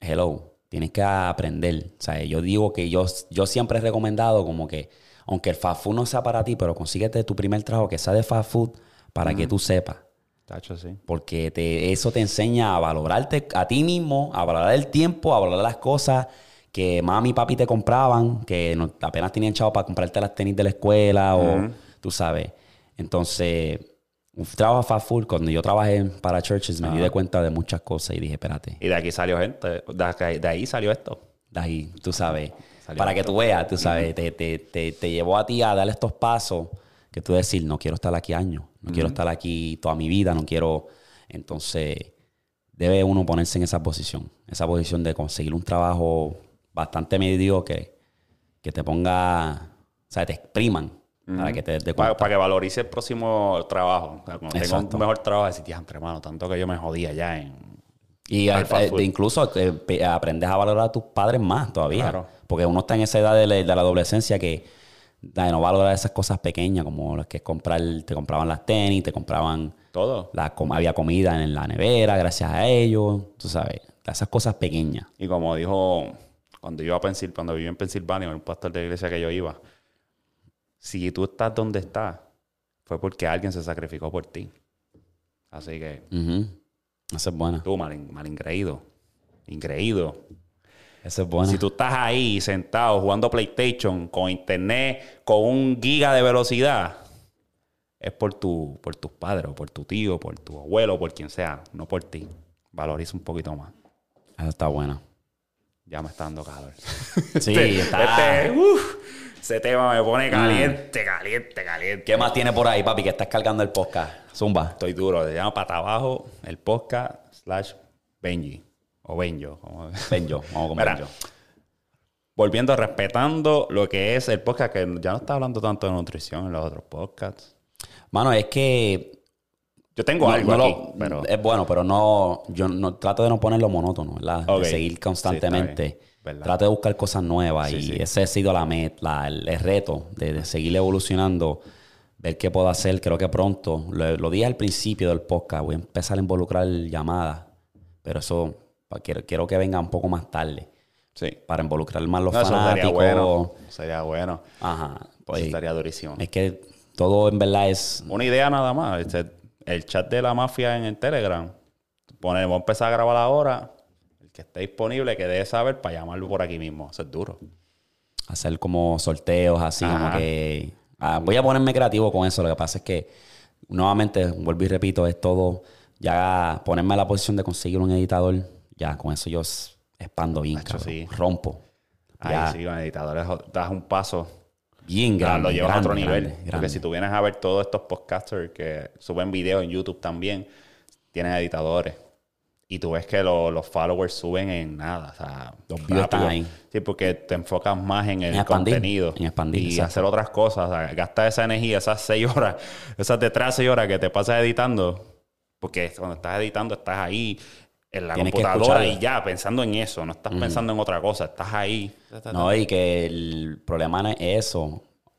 hello, tienes que aprender. O sea, yo digo que yo, yo siempre he recomendado como que, aunque el fast food no sea para ti, pero consíguete tu primer trabajo que sea de fast food para que tú sepas. Tacho, sí. Porque te, eso te enseña a valorarte a ti mismo, a valorar el tiempo, a valorar las cosas que mami y papi te compraban, que no- apenas tenían chavo para comprarte las tenis de la escuela o tú sabes. Entonces, un trabajo fast food, cuando yo trabajé para churches, me di de cuenta de muchas cosas y dije, espérate, Y de aquí salió gente. De, de ahí salió esto. de ahí, tú sabes, Salió para que tú veas, tú sabes, te, te, te, te llevó a ti a darle estos pasos que tú decir, no quiero estar aquí años, no quiero estar aquí toda mi vida, no quiero. Entonces, debe uno ponerse en esa posición, esa posición de conseguir un trabajo bastante mediocre que te ponga, o sea, te expriman para que te des de Para, cuenta. que valorice el próximo trabajo. O sea, cuando Exacto. un mejor trabajo, decir, diantre, hermano, tanto que yo me jodía ya en... Y eh, fast eh, food. incluso eh, aprendes a valorar a tus padres más todavía. Claro. Porque uno está en esa edad de la, de la adolescencia que de no valorar esas cosas pequeñas, como las que es comprar, te compraban las tenis, te compraban, Todo. la, había comida en la nevera gracias a ellos, tú sabes, esas cosas pequeñas. Y como dijo, cuando yo a Pensil, cuando viví en Pensilvania, un pastor de iglesia que yo iba, si tú estás donde estás, fue porque alguien se sacrificó por ti. Así que Ujú. Esa es buena. tú, mal, mal ingreído, ingreído. Esa es buena. Si tú estás ahí sentado jugando PlayStation con internet, con un giga de velocidad, es por, tu, por tus padres, o por tu tío, por tu abuelo, por quien sea, no por ti. Valoriza un poquito más. Esa está buena. Ya me está dando calor. Sí, Este- está. este, ese tema me pone caliente, caliente, caliente. ¿Qué más tiene por ahí, papi, que estás cargando el podcast? Zumba. Estoy duro. Se llama Pata Abajo, el podcast slash Benji. O Benjo. como- yo, vamos con Mira, Ben yo. volviendo, respetando lo que es el podcast, que ya no está hablando tanto de nutrición en los otros podcasts. Mano, es que Yo tengo No, algo no aquí, lo- pero... Es bueno, pero no, yo no trato de no ponerlo monótono, ¿verdad? De seguir constantemente. Sí. ¿Verdad? trato de buscar cosas nuevas Sí, y sí. ese ha sido la la- el, el reto de, de seguir evolucionando, ver qué puedo hacer. Creo que pronto, lo, lo dije al principio del podcast, voy a empezar a involucrar llamadas, pero eso quiero, quiero que venga un poco más tarde Sí. para involucrar más los No, eso sería fanáticos. bueno. Sería bueno. Ajá. Eso Pues, estaría durísimo. es que todo en verdad es Una idea nada más. Este, el chat de la mafia en el Telegram. Ponemos, vamos a empezar a grabar ahora. Que esté disponible, que debe saber para llamarlo por aquí mismo. Eso es duro. hacer como sorteos así, como que... ah, voy a ponerme creativo con eso. Lo que pasa es que, nuevamente, vuelvo y repito, es todo... Ya ponerme a la posición de conseguir un editador, ya con eso yo... expando bien, Nacho, cabrón. sí. Rompo. Ahí Ya, sí, con editadores das un paso bien grande. lo llevas grande, a otro nivel. grande, Porque si tú vienes a ver todos estos podcasters que suben videos en YouTube también, tienen editadores. Y tú ves que lo- los followers suben en nada. O sea, Los views están ahí. Sí, porque te enfocas más en el En expandir, contenido. en expandir, y exacto. hacer otras cosas. O sea, gastar esa energía, esas seis horas, esas detrás de seis horas que te pasas editando. Porque cuando estás editando, estás ahí en la Tienes computadora y ya, pensando en eso. No estás pensando en otra cosa. Estás ahí. No, y que el problema no es eso.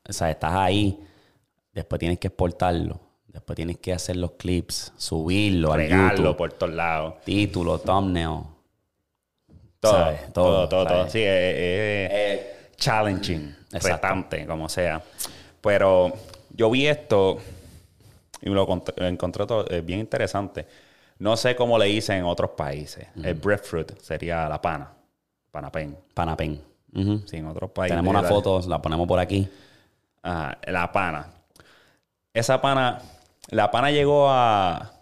O sea, estás ahí, después tienes que exportarlo, después tienes que hacer los clips, subirlo al Regarlo YouTube, por todos lados. título, thumbnail. Todo, ¿sabes? todo, todo, todo. ¿sabes? Sí, es, es challenging, Exacto. retante, como sea. Pero yo vi esto y lo cont- lo encontré todo, eh, bien interesante. No sé cómo le dicen en otros países. El breadfruit sería la pana, panapen. Panapen. Ujú. Sí, en otros países. Tenemos una foto, la ponemos por aquí. Ajá, la pana. Esa pana, la pana llegó a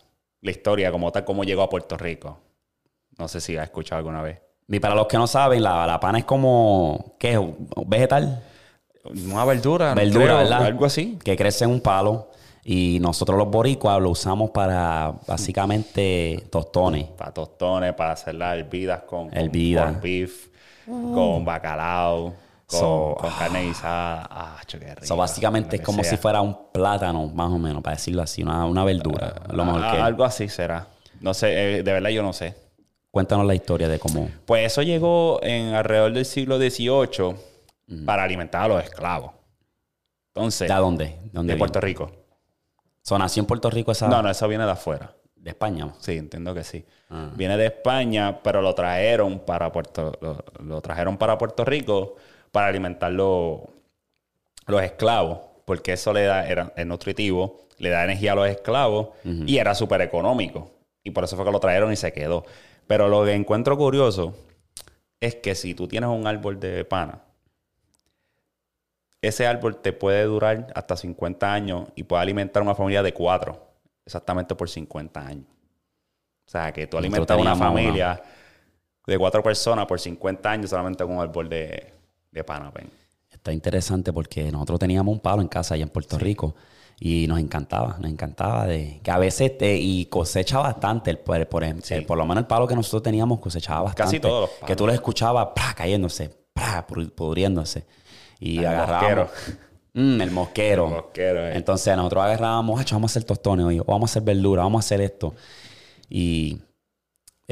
la historia como tal, como llegó a Puerto Rico. No sé si has escuchado alguna vez. Y para los que no saben, la, la pana es como, ¿qué es? ¿Vegetal? Una verdura. Verdura, creo, ¿verdad? Algo así. Que crece en un palo. Y nosotros los boricuas lo usamos para básicamente tostones. Para tostones, para hacer las hervidas con, con corned beef, con bacalao, con, So, con carne guisada. Ah, rico. So, básicamente es como sea. si fuera un plátano, más o menos, para decirlo así, una, una verdura. lo mejor Ah, que. Algo así será. No sé, eh, de verdad yo no sé. Cuéntanos la historia de cómo. Pues eso llegó en alrededor del siglo XVIII para alimentar a los esclavos. Entonces, ¿De dónde? ¿Dónde de Puerto Rico. So, nació en Puerto Rico esa. No, no, eso viene de afuera. De España. Sí, entiendo que sí. Ah. Viene de España, pero lo trajeron para Puerto, lo, lo trajeron para Puerto Rico para alimentar los, los esclavos, porque eso le da, era, es nutritivo, le da energía a los esclavos y era súper económico. Y por eso fue que lo trajeron y se quedó. Pero lo que encuentro curioso es que si tú tienes un árbol de pana, ese árbol te puede durar hasta 50 años y puede alimentar una familia de cuatro, exactamente por 50 años. O sea, que tú alimentas una familia de cuatro personas por 50 años solamente con un árbol de, de panapen. Está interesante porque nosotros teníamos un palo en casa allá en Puerto Rico y nos encantaba, nos encantaba de que a veces te, y cosecha bastante, el, por, Sí. el- por lo menos el palo que nosotros teníamos cosechaba bastante. Casi todos los palos. Que tú lo escuchabas cayéndose, pudri- pudriéndose. Y El agarrábamos. Mm, el mosquero. El mosquero, eh. Entonces nosotros agarrábamos, "Hacho, vamos a hacer tostones hoy, o vamos a hacer verdura, vamos a hacer esto. Y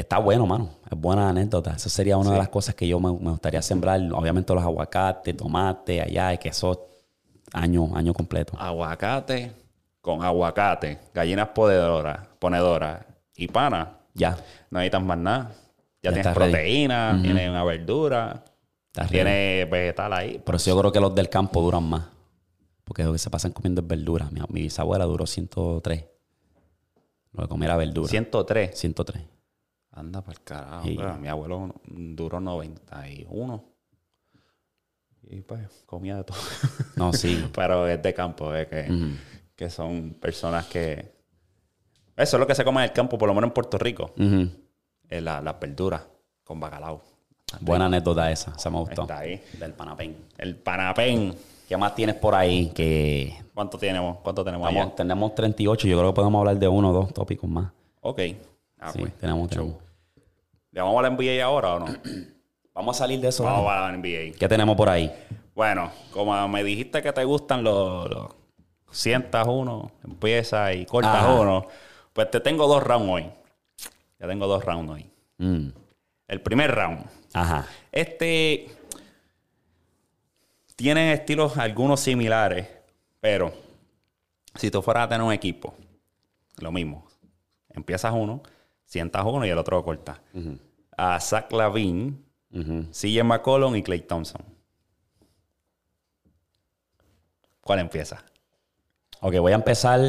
está bueno, mano. Es buena anécdota. Eso sería una de las cosas que yo me, me gustaría sembrar. Obviamente los aguacates, tomate, allá, y que eso año, año completo. Aguacate con aguacate, gallinas ponedoras, ponedoras y pana. Ya. No necesitas más nada. Ya, Ya tienes proteína, tienes una verdura, Está ready. tienes vegetal ahí. Por eso yo creo que los del campo duran más. Porque lo que se pasan comiendo es verdura. Mi, mi bisabuela duró 103. Lo que comía era verdura. 103. 103. Anda para el carajo. Sí. Pero mi abuelo duró 91. Y pues comía de todo. No, sí. Pero es de campo, es que, que son personas que... Eso es lo que se come en el campo, por lo menos en Puerto Rico. Es la- las verduras con bacalao. Buena anécdota esa. Se me gustó. Está ahí. Del panapén. El panapén. ¿Qué más tienes por ahí? Que ¿Cuánto tenemos? ¿Cuánto tenemos allá? tenemos 38. Yo creo que podemos hablar de uno o dos tópicos más. Ok. Ah, sí, pues. tenemos, tenemos. ¿Le vamos a la NBA ahora o no? Vamos a salir de eso. vamos a la NBA. ¿Qué tenemos por ahí? Bueno, como me dijiste que te gustan los... los sientas uno, empiezas y cortas Ajá. uno, pues te tengo dos rounds hoy. Ya tengo dos rounds hoy. Mm. El primer round. Ajá. Este tienen estilos algunos similares, pero si tú fueras a tener un equipo, lo mismo. Empiezas uno, sientas uno y el otro lo cortas. A Zach Lavine, Ujú. CJ McCollum y Clay Thompson. ¿Cuál empieza? Ok, voy a empezar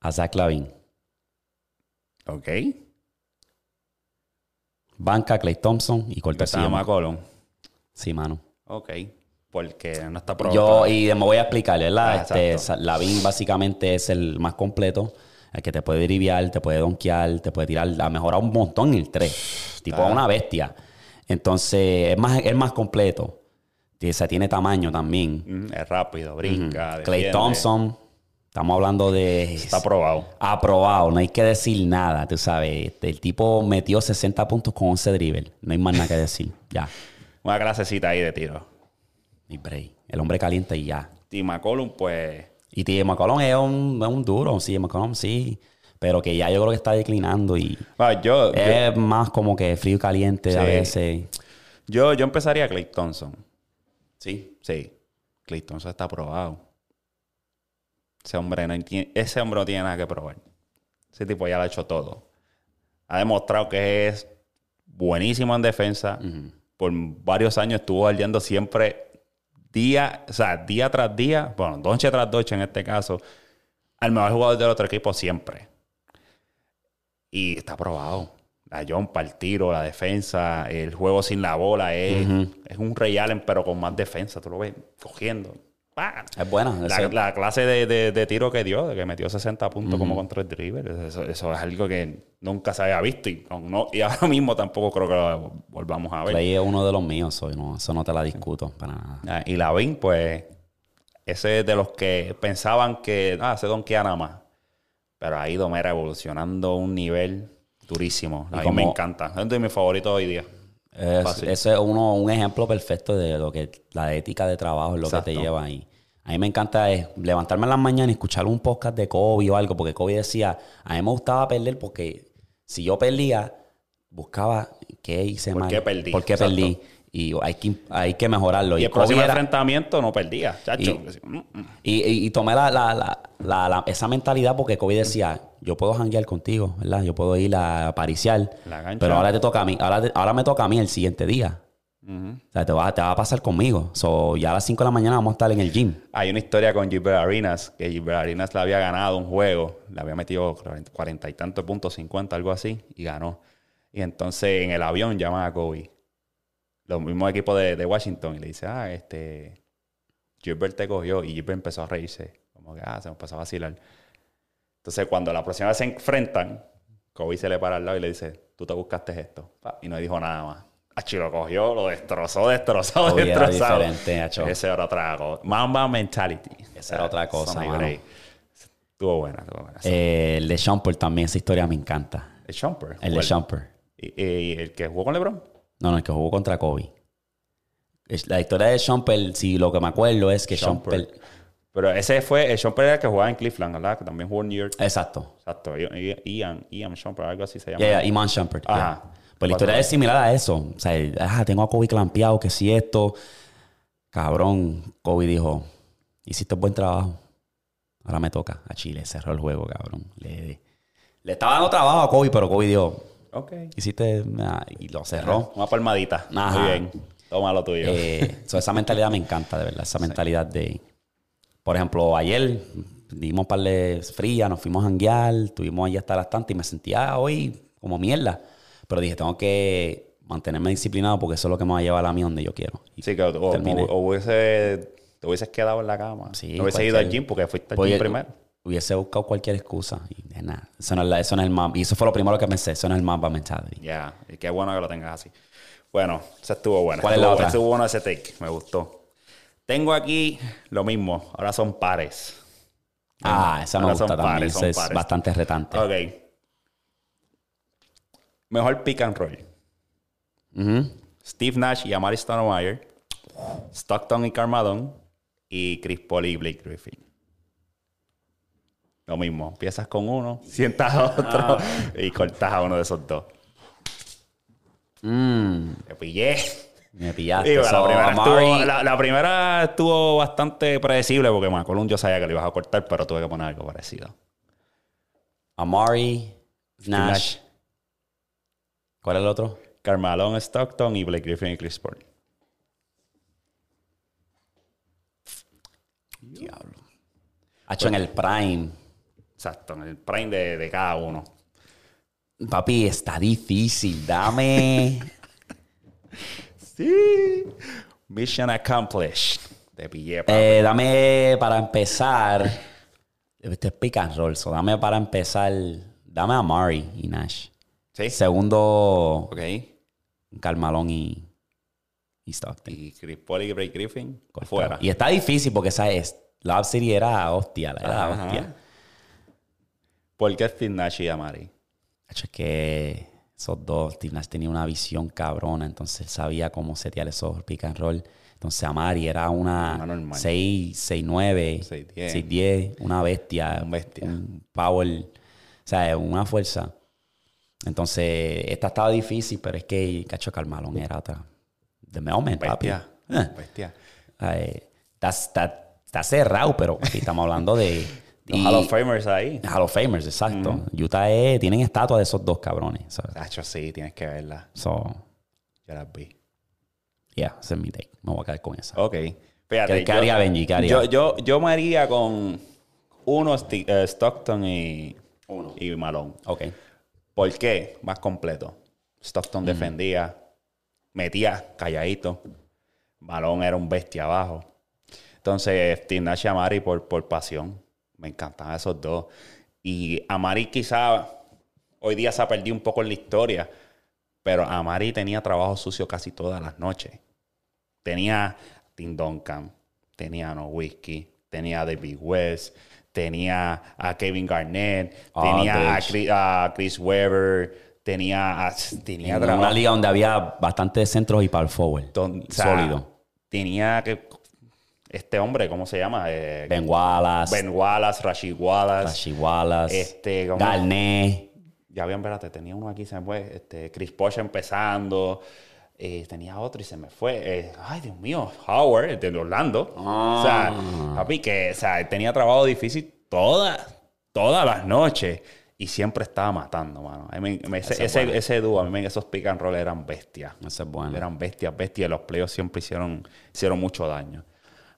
a Zach Lavin. Ok. Banca, Clay Thompson y cortesía. Empezaba McCollum. Sí, mano. Ok. Porque no está Yo, provocado. y me voy a explicar, ¿verdad? Ah, este. Lavin básicamente es el más completo, el que te puede driviar, te puede donkear, te puede tirar, ha mejorado un montón en el 3. Tipo Ah. una bestia. Entonces, es más, es más completo. O sea, tiene tamaño también. Es rápido, brinca. Clay. Thompson, estamos hablando de... Está aprobado. Aprobado, no hay que decir nada, tú sabes. Este, El tipo metió 60 puntos con 11 dribbles. No hay más nada que decir. Ya. Una clasecita ahí de tiro. Ni break. El hombre caliente y ya. Y McCollum, pues. Y TJ McCollum es un, es un duro. Sí, McCollum sí. Pero que ya yo creo que está declinando y bueno, yo, yo, es más como que frío y caliente a Sí. veces. yo, yo empezaría a Clay Thompson. Sí. Sí. Clay Thompson está aprobado. Ese hombre no tiene, ese hombre no tiene nada que probar. Ese tipo ya lo ha hecho todo. Ha demostrado que es buenísimo en defensa. Por varios años estuvo aliando siempre día, o sea, día tras día, bueno, noche tras noche en este caso, al mejor jugador del otro equipo siempre. Y está aprobado. La jumpa, el tiro, la defensa, el juego sin la bola, es, es un Ray Allen, pero con más defensa. Tú lo ves cogiendo. Es buena. La, clase de, de- de tiro que dio, de que metió 60 puntos como contra el dribble, eso, eso es algo que nunca se había visto y, no- y ahora mismo tampoco creo que lo volvamos a ver. Clay es uno de los míos, soy, no, eso no te la discuto para nada. Ah, Y pues, ese es de los que pensaban que, ah, se donkeaba nada más. Pero ha ido, mira, evolucionando un nivel durísimo. A mí me encanta. Es de mis favoritos hoy día. Es- ese es uno, un ejemplo perfecto de lo que la ética de trabajo es lo que te lleva ahí. A mí me encanta es levantarme en las mañanas y escuchar un podcast de Kobe o algo, porque Kobe decía, a mí me gustaba perder porque si yo perdía, buscaba qué hice ¿Por mal. qué perdí? ¿Por qué Exacto. perdí? Y hay que, hay que mejorarlo. Y Y, el próximo era- enfrentamiento no perdía, chacho. Y- y, tomé la, la- la- esa mentalidad porque Kobe decía, yo puedo janguear contigo, ¿verdad? Yo puedo ir a pariciar, pero ahora te toca a mí, ahora, te- ahora me toca a mí el siguiente día. O sea, te va, te va a pasar conmigo. So, ya a las 5 de la mañana vamos a estar en el gym. Hay una historia con Gilbert Arenas, que Gilbert Arenas le había ganado un juego, le había metido cuarenta y tantos puntos, 50, algo así, y ganó. Y entonces en el avión llaman a Kobe, los mismos equipos de, de Washington, y le dice, ah, este, Gilbert te cogió, y Gilbert empezó a reírse, como que, ah, se empezó a vacilar. Entonces cuando la próxima vez se enfrentan, Kobe se le para al lado y le dice, tú te buscaste esto, y no dijo nada más. Achi lo cogió, lo destrozó, destrozó, Kobe era destrozado. diferente. Ese era otra cosa. Mamba mentality. Esa era otra cosa. Estuvo buena, estuvo buena. Eh, el de Shumpert también, esa historia me encanta. el Shumper. El de Shumpert. ¿Y, y el que jugó con LeBron? No, no, el que jugó contra Kobe. La historia de Shumpert, si lo que me acuerdo es que Shumpert. Shumpert... Pero ese fue el Shumper era el que jugaba en Cleveland, ¿verdad? Que también jugó en New York. Exacto. Exacto. Ian, Ian Shumper, algo así se llama. Yeah, yeah, Iman Shumpert. yeah. Ajá. Pues la historia es similar a eso. O sea, ah, tengo a Kobe clampeado, que si esto. Cabrón, Kobe dijo, hiciste buen trabajo. Ahora me toca. A Chile cerró el juego, cabrón. Le, le estaba dando trabajo a Kobe, pero Kobe dijo, Ok. hiciste... ah, y lo cerró. Una palmadita. Ajá. Muy bien. Toma lo tuyo. Eh, so, esa mentalidad me encanta, de verdad. Esa mentalidad de... Por ejemplo, ayer dimos un par de frías, nos fuimos a janguear, estuvimos allí hasta las tantas y me sentía hoy como mierda. Pero dije, tengo que mantenerme disciplinado porque eso es lo que me va a llevar a mí donde yo quiero. Y sí, que o, o- hubiese, te hubieses quedado en la cama. Sí, no hubiese ido al gym porque fuiste al gym primero. Hubiese buscado cualquier excusa. Y de nada. Eso no es, eso no es el mapa. Y eso fue lo primero que pensé. Eso no es el mapa mentality. Ya, y qué bueno que lo tengas así. Bueno, esa estuvo buena. ¿Cuál es la otra? Estuvo bueno ese take, me gustó. Tengo aquí lo mismo, ahora son pares. Ah, esa me Ahora gusta son también. pares, es pares. bastante retante. Ok. Mejor pick and roll. Steve Nash y Amari Stoudemire. Stockton y Carmadon. Y Chris Paul y Blake Griffin. Lo mismo. Empiezas con uno, sientas a otro y cortas a uno de esos dos. Mm, Te pillé. me pillaste. Digo, la, primera estuvo, la- la primera estuvo bastante predecible porque McCollum yo sabía que lo ibas a cortar, pero tuve que poner algo parecido. Amari, Nash. Nash. ¿Cuál es el otro? Carmelo Stockton y Blake Griffin y Chris Paul. Diablo. Hacho en el Prime. Exacto, en el prime de, de cada uno. Papi, está difícil. Dame. Sí. Mission accomplished. Te pillé, papi. Eh, dame para empezar. Este es pick and roll. so dame para empezar. Dame a Amari y Nash. ¿Sí? Segundo, Ok. Carmalón y, y Stockton. Y Chris Paul y Blake Griffin fuera. Y está difícil porque, ¿sabes? Love City era hostia, era Ajá. hostia. ¿Por qué Steve Nash y Amari? Es que esos dos, Steve Nash tenía una visión cabrona, entonces sabía cómo setear esos pick and roll. Entonces Amari era una Una normal. 6, 6, 9, 6'10. 6, 10, una bestia. Un bestia. Un power, o sea, una fuerza. Entonces, esta estaba difícil, pero es que Cacho Carmalón era otra. The moment, papi. Bestia. Eh. Bestia. Eh, está, está- está cerrado, pero aquí estamos hablando de... Los y- Hall of Famers ahí. Hall of Famers, exacto. Utah es- tienen estatua de esos dos cabrones. ¿sabes? Nacho, sí, tienes que verla. So, Yo las vi. yeah, ese es mi take. Me voy a quedar con esa. Ok. Fíjate. ¿Qué- haría Benji? ¿Qué haría? Yo, yo, yo me haría con uno eh, Stockton y, y Malone. Ok. ¿Por qué? Más completo. Stockton defendía, metía calladito. Malone era un bestia abajo. Entonces, Steve Nash y por, por pasión. Me encantaban esos dos. Y Amari quizá hoy día se ha perdido un poco en la historia, pero Amari tenía trabajo sucio casi todas las noches. Tenía a Tim Duncan, tenía a No Whiskey, tenía a David West, tenía a Kevin Garnett, tenía a. Chris, a Chris Webber, tenía a, tenía En una liga donde había bastantes centros y forward. don- o sea, Sólido. Tenía que este hombre, ¿cómo se llama? Eh, Ben Wallace, Ben Wallace, Rashid Wallace. Rashid Wallace, Este, ¿cómo? Garnett. Ya habían, espérate, tenía uno aquí, se me fue. Este, Chris Bosh empezando. Eh, tenía otro y se me fue. Eh, ay, Dios mío, Howard, de Orlando. O sea, papi, que o sea, tenía trabajo difícil todas, todas las noches. Y siempre estaba matando, mano. Ese, Ese es ese, bueno. ese dúo, a mí me- esos pick and roll eran bestias. Ese es bueno. Eran bestias, bestias. Los playoffs siempre hicieron, hicieron mucho daño.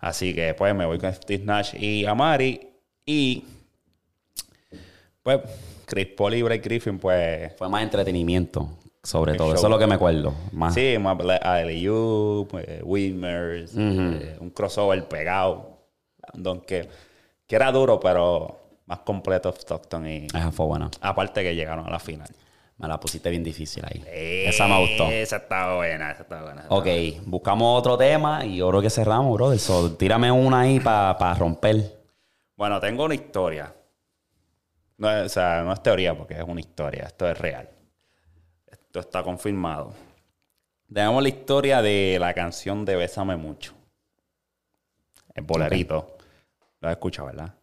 Así que pues me voy con Steve Nash y Amari. Y pues Chris Paul y Blake Griffin, pues Fue más entretenimiento, sobre todo. show. Eso es lo que me acuerdo. Más. sí, más ALU, pues, Wilmers, eh, un crossover pegado. Don que, que era duro, pero más completo Stockton. Y Esa fue buena. aparte que llegaron a la final. Me la pusiste bien difícil ahí. esa me gustó. Esa está buena, esa está buena. esa Ok, está buena. buscamos otro tema y yo creo que cerramos, brother. So, tírame una ahí para romper. Bueno, tengo una historia. No o sea, no es teoría porque es una historia. Esto es real. Esto está confirmado. Tenemos la historia de la canción de Bésame Mucho. El bolerito. Lo has escuchado, ¿verdad?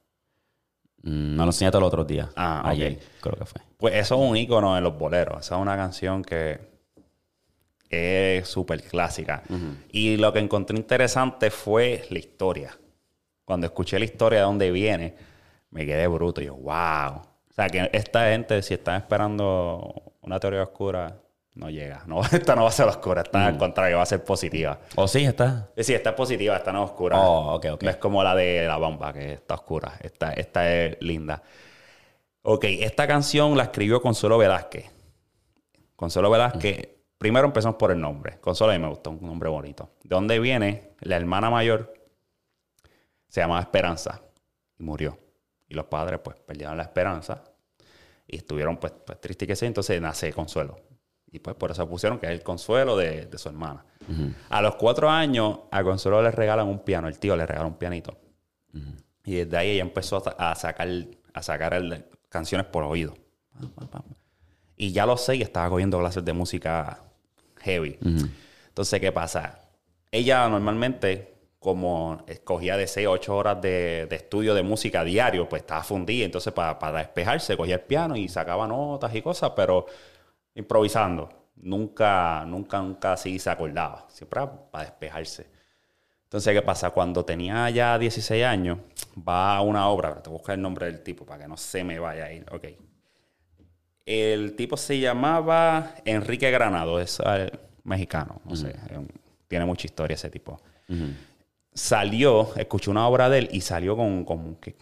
Mm, me lo enseñaste el otro día. Ah. Ayer, creo que fue. Pues eso es un ícono en los boleros. Esa es una canción que es súper clásica. Y lo que encontré interesante fue la historia. Cuando escuché la historia de dónde viene, me quedé bruto. Yo, wow. O sea, que esta gente, si están esperando una teoría oscura, no llega. No, esta no va a ser oscura. Esta al contrario, va a ser positiva. ¿O sí está? Eh, Sí, esta es positiva, esta no es oscura. Oh, ok, ok. No es como la de la bomba, que está oscura. Esta, esta es linda. Ok, esta canción la escribió Consuelo Velázquez. Consuelo Velázquez, primero empezamos por el nombre. Consuelo a mí me gustó, un nombre bonito. ¿De dónde viene? La hermana mayor se llamaba Esperanza y murió. Y los padres, pues, perdieron la esperanza y estuvieron, pues, pues tristes que sí. Entonces nace Consuelo. Y pues por eso pusieron que es el consuelo de, de su hermana. A los cuatro años, a Consuelo le regalan un piano. El tío le regala un pianito. Y desde ahí ella empezó a, sa- a sacar, a sacar el- canciones por oído. Y ya a los seis estaba cogiendo clases de música heavy. Entonces, ¿qué pasa? Ella normalmente, como escogía de 6 a 8 horas de, de estudio de música diario, pues estaba fundida. Entonces, para, para despejarse, cogía el piano y sacaba notas y cosas, pero improvisando. Nunca, nunca, nunca así se acordaba. Siempre para despejarse. Entonces, ¿qué pasa? Cuando tenía ya 16 años, va a una obra, te voy a buscar el nombre del tipo para que no se me vaya a ir. Ok. El tipo se llamaba Enrique Granado, es eh, mexicano, no sé, tiene mucha historia ese tipo. Salió, escuchó una obra de él y salió con, con que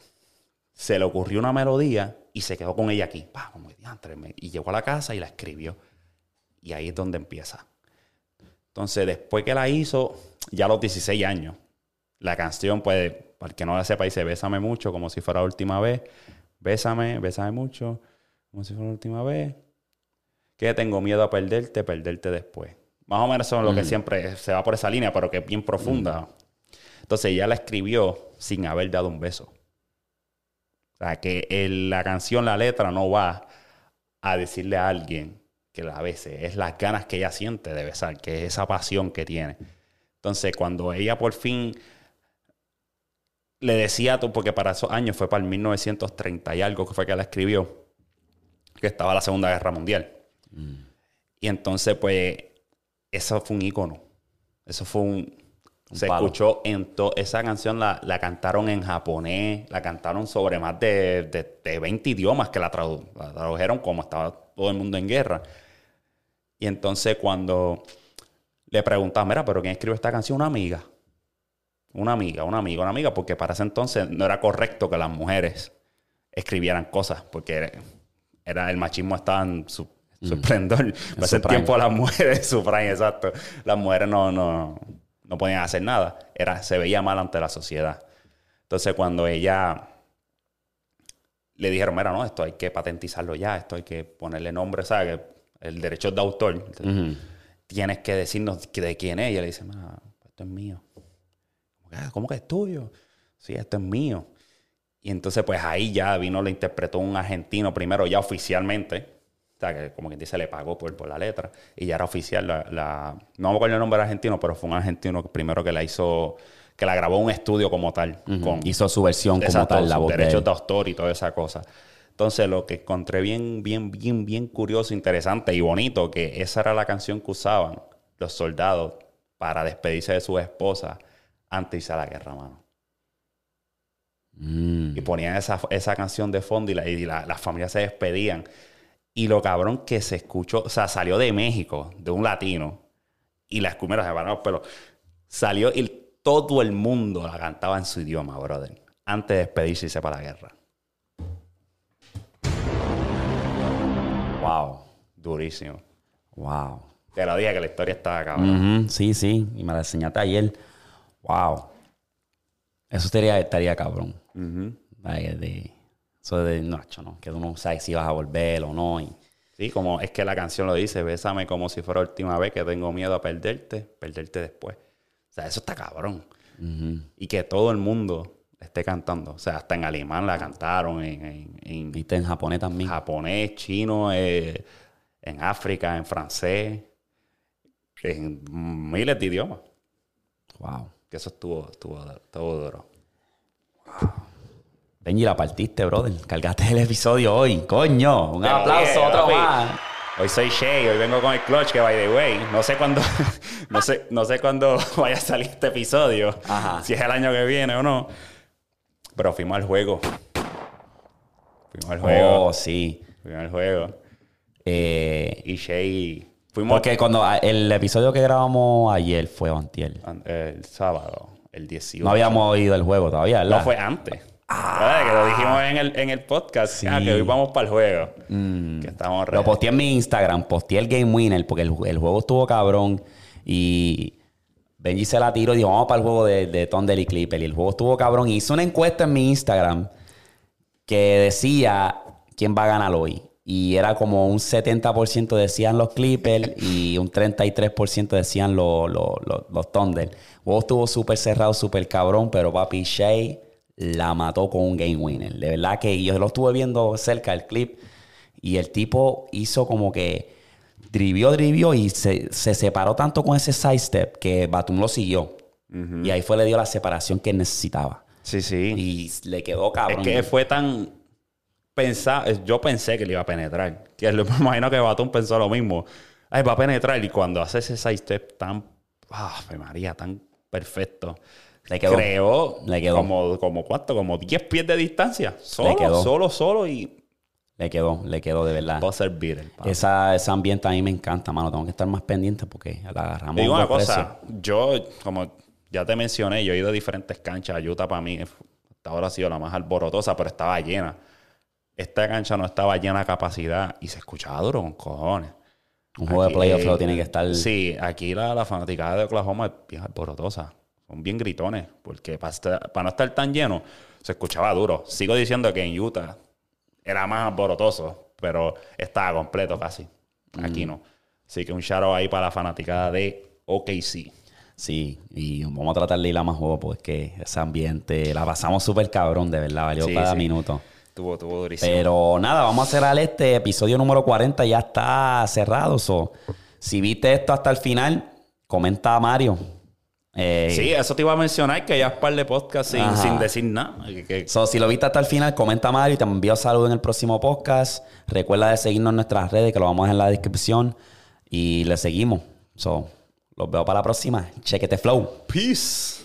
se le ocurrió una melodía y se quedó con ella aquí. Como diantre, y llegó a la casa y la escribió. Y ahí es donde empieza. Entonces, después que la hizo, ya a los 16 años, la canción, pues, para el que no la sepa, dice Bésame mucho, como si fuera la última vez. Bésame, bésame mucho, como si fuera la última vez. Que tengo miedo a perderte, perderte después. Más o menos eso es lo que siempre se va por esa línea, pero que es bien profunda. Entonces ella la escribió sin haber dado un beso. O sea, que el- la canción, la letra no va a decirle a alguien que la bese. Es las ganas que ella siente de besar, que es esa pasión que tiene. Entonces, cuando ella por fin le decía, porque para esos años fue para el 1930 y algo que fue que la escribió, que estaba la Segunda Guerra Mundial. Y entonces, pues, eso fue un ícono. Eso fue un... Un se palo. escuchó en todo... Esa canción la, la cantaron en japonés, la cantaron sobre más de, de, de 20 idiomas que la, tradu- la tradujeron como estaba todo el mundo en guerra. Y entonces cuando le preguntaba, mira, ¿pero quién escribió esta canción? Una amiga. Una amiga, una amiga, una amiga, porque para ese entonces no era correcto que las mujeres escribieran cosas, porque era, era- el machismo estaba en su, su esplendor. Para ese prime. tiempo las mujeres, su prime, exacto. Las mujeres no, no, no podían hacer nada. Era, se veía mal ante la sociedad. Entonces cuando ella le dijeron, mira, no, esto hay que patentizarlo ya, esto hay que ponerle nombre, ¿sabes? El derecho de autor. Tienes que decirnos de quién es. Y ella le dice, mira, esto es mío. ¿Cómo que, ¿Cómo que es tuyo? Sí, esto es mío. Y entonces, pues ahí ya vino, lo interpretó un argentino primero, ya oficialmente. O sea, que como quien dice, le pagó por, por la letra. Y ya era oficial la, la- No me acuerdo el nombre argentino, pero fue un argentino primero que la hizo... Que la grabó en un estudio como tal. con, Hizo su versión como Exacto, tal, la voz derechos de autor y toda esa cosa. Entonces, lo que encontré bien, bien, bien, bien curioso, interesante y bonito, que esa era la canción que usaban los soldados para despedirse de sus esposas antes de irse a la guerra, mano. Mm. Y ponían esa, esa canción de fondo y, la- y la- las familias se despedían. Y lo cabrón que se escuchó, o sea, salió de México, de un latino, y la escumera se pararon los pelos. Salió y todo el mundo la cantaba en su idioma, brother, antes de despedirse y irse para la guerra. Wow. Durísimo. Wow. Te lo dije que la historia estaba cabrón. Sí, sí. Y me la enseñaste ayer. Wow. Eso estaría, estaría cabrón. Ay, de- eso de, no, no, que tú no sabes si vas a volver o no. y- Sí, como es que la canción lo dice, bésame como si fuera la última vez que tengo miedo a perderte, perderte después. O sea, eso está cabrón. Y que todo el mundo esté cantando. O sea, hasta en alemán la cantaron, en, en- en Viste en japonés también. japonés, chino, eh, en África, en francés, en miles de idiomas. Wow. Que eso estuvo, estuvo, estuvo duro. Benji, la partiste, brother. Cargaste el episodio hoy. Coño. Un aplauso, otro papi. más. Hoy soy Shay, hoy vengo con el clutch, que by the way, no sé cuándo, no sé, no sé cuándo vaya a salir este episodio, Ajá. si es el año que viene o no. Pero fuimos al juego. Fuimos al juego. Oh, sí. Fuimos al juego. Eh, Y Shay, fuimos porque cuando ah, el episodio que grabamos ayer fue antier. an- el sábado, el 18. No habíamos oído el juego todavía, ¿verdad? No fue antes. ¿Verdad? Que lo dijimos en el, en el podcast. Sí. Ah, que hoy vamos para el juego. Que estamos Lo posteé en mi Instagram, posteé el Game Winner porque el, el juego estuvo cabrón y Benji se la tiró y dijo, vamos para el juego de, de Thunder y Clipper. Y el juego estuvo cabrón. Y hice una encuesta en mi Instagram que decía quién va a ganar hoy. Y era como un 70% decían los Clippers y un 33% decían los, los, los, los Thunder. El juego estuvo súper cerrado, súper cabrón, pero papi Shea la mató con un game winner. De verdad que yo lo estuve viendo cerca el clip y el tipo hizo como que drivió, drivió y se, se separó tanto con ese sidestep que Batum lo siguió. Y ahí fue le dio la separación que necesitaba. Sí, sí. Y le quedó cabrón. Es que fue tan yo pensé que le iba a penetrar. Que me imagino que Batum pensó lo mismo. Ay, va a penetrar. Y cuando hace ese side step tan, ah, María, tan perfecto. Le quedó. Creó Le quedó. como, como cuánto, como 10 pies de distancia. Solo, quedó. solo, solo y Le quedó, le quedó de verdad. buzzer beater. papi. Esa, ese ambiente a mí me encanta, mano. Tengo que estar más pendiente porque la agarramos. Digo a una cosa, yo, como ya te mencioné, yo he ido a diferentes canchas. Utah para mí hasta ahora ha sido la más alborotosa, pero estaba llena. Esta cancha no estaba llena a capacidad y se escuchaba duro con cojones. Un juego de playoff lo eh, tiene que estar. Sí, aquí la, la fanaticada de Oklahoma es bien alborotosa. Son bien gritones, porque para, estar- para no estar tan lleno, se escuchaba duro. Sigo diciendo que en Utah era más alborotoso, pero estaba completo casi. Aquí no. Así que un shout out ahí para la fanaticada de OKC. Sí, y vamos a tratar de ir a más juegos porque ese ambiente la pasamos súper cabrón, de verdad, valió Sí, cada sí. minuto. Tuvo, tuvo durísimo. Pero nada, vamos a cerrar este episodio número 40, ya está cerrado. So, si viste esto hasta el final, comenta a Mario. Eh, sí, eso te iba a mencionar, que ya es par de podcast sin, sin decir nada. So, si lo viste hasta el final, comenta Mario y te envío saludos en el próximo podcast. Recuerda de seguirnos en nuestras redes, que lo vamos a dejar en la descripción. Y le seguimos. So, los veo para la próxima. Chequete flow. Peace.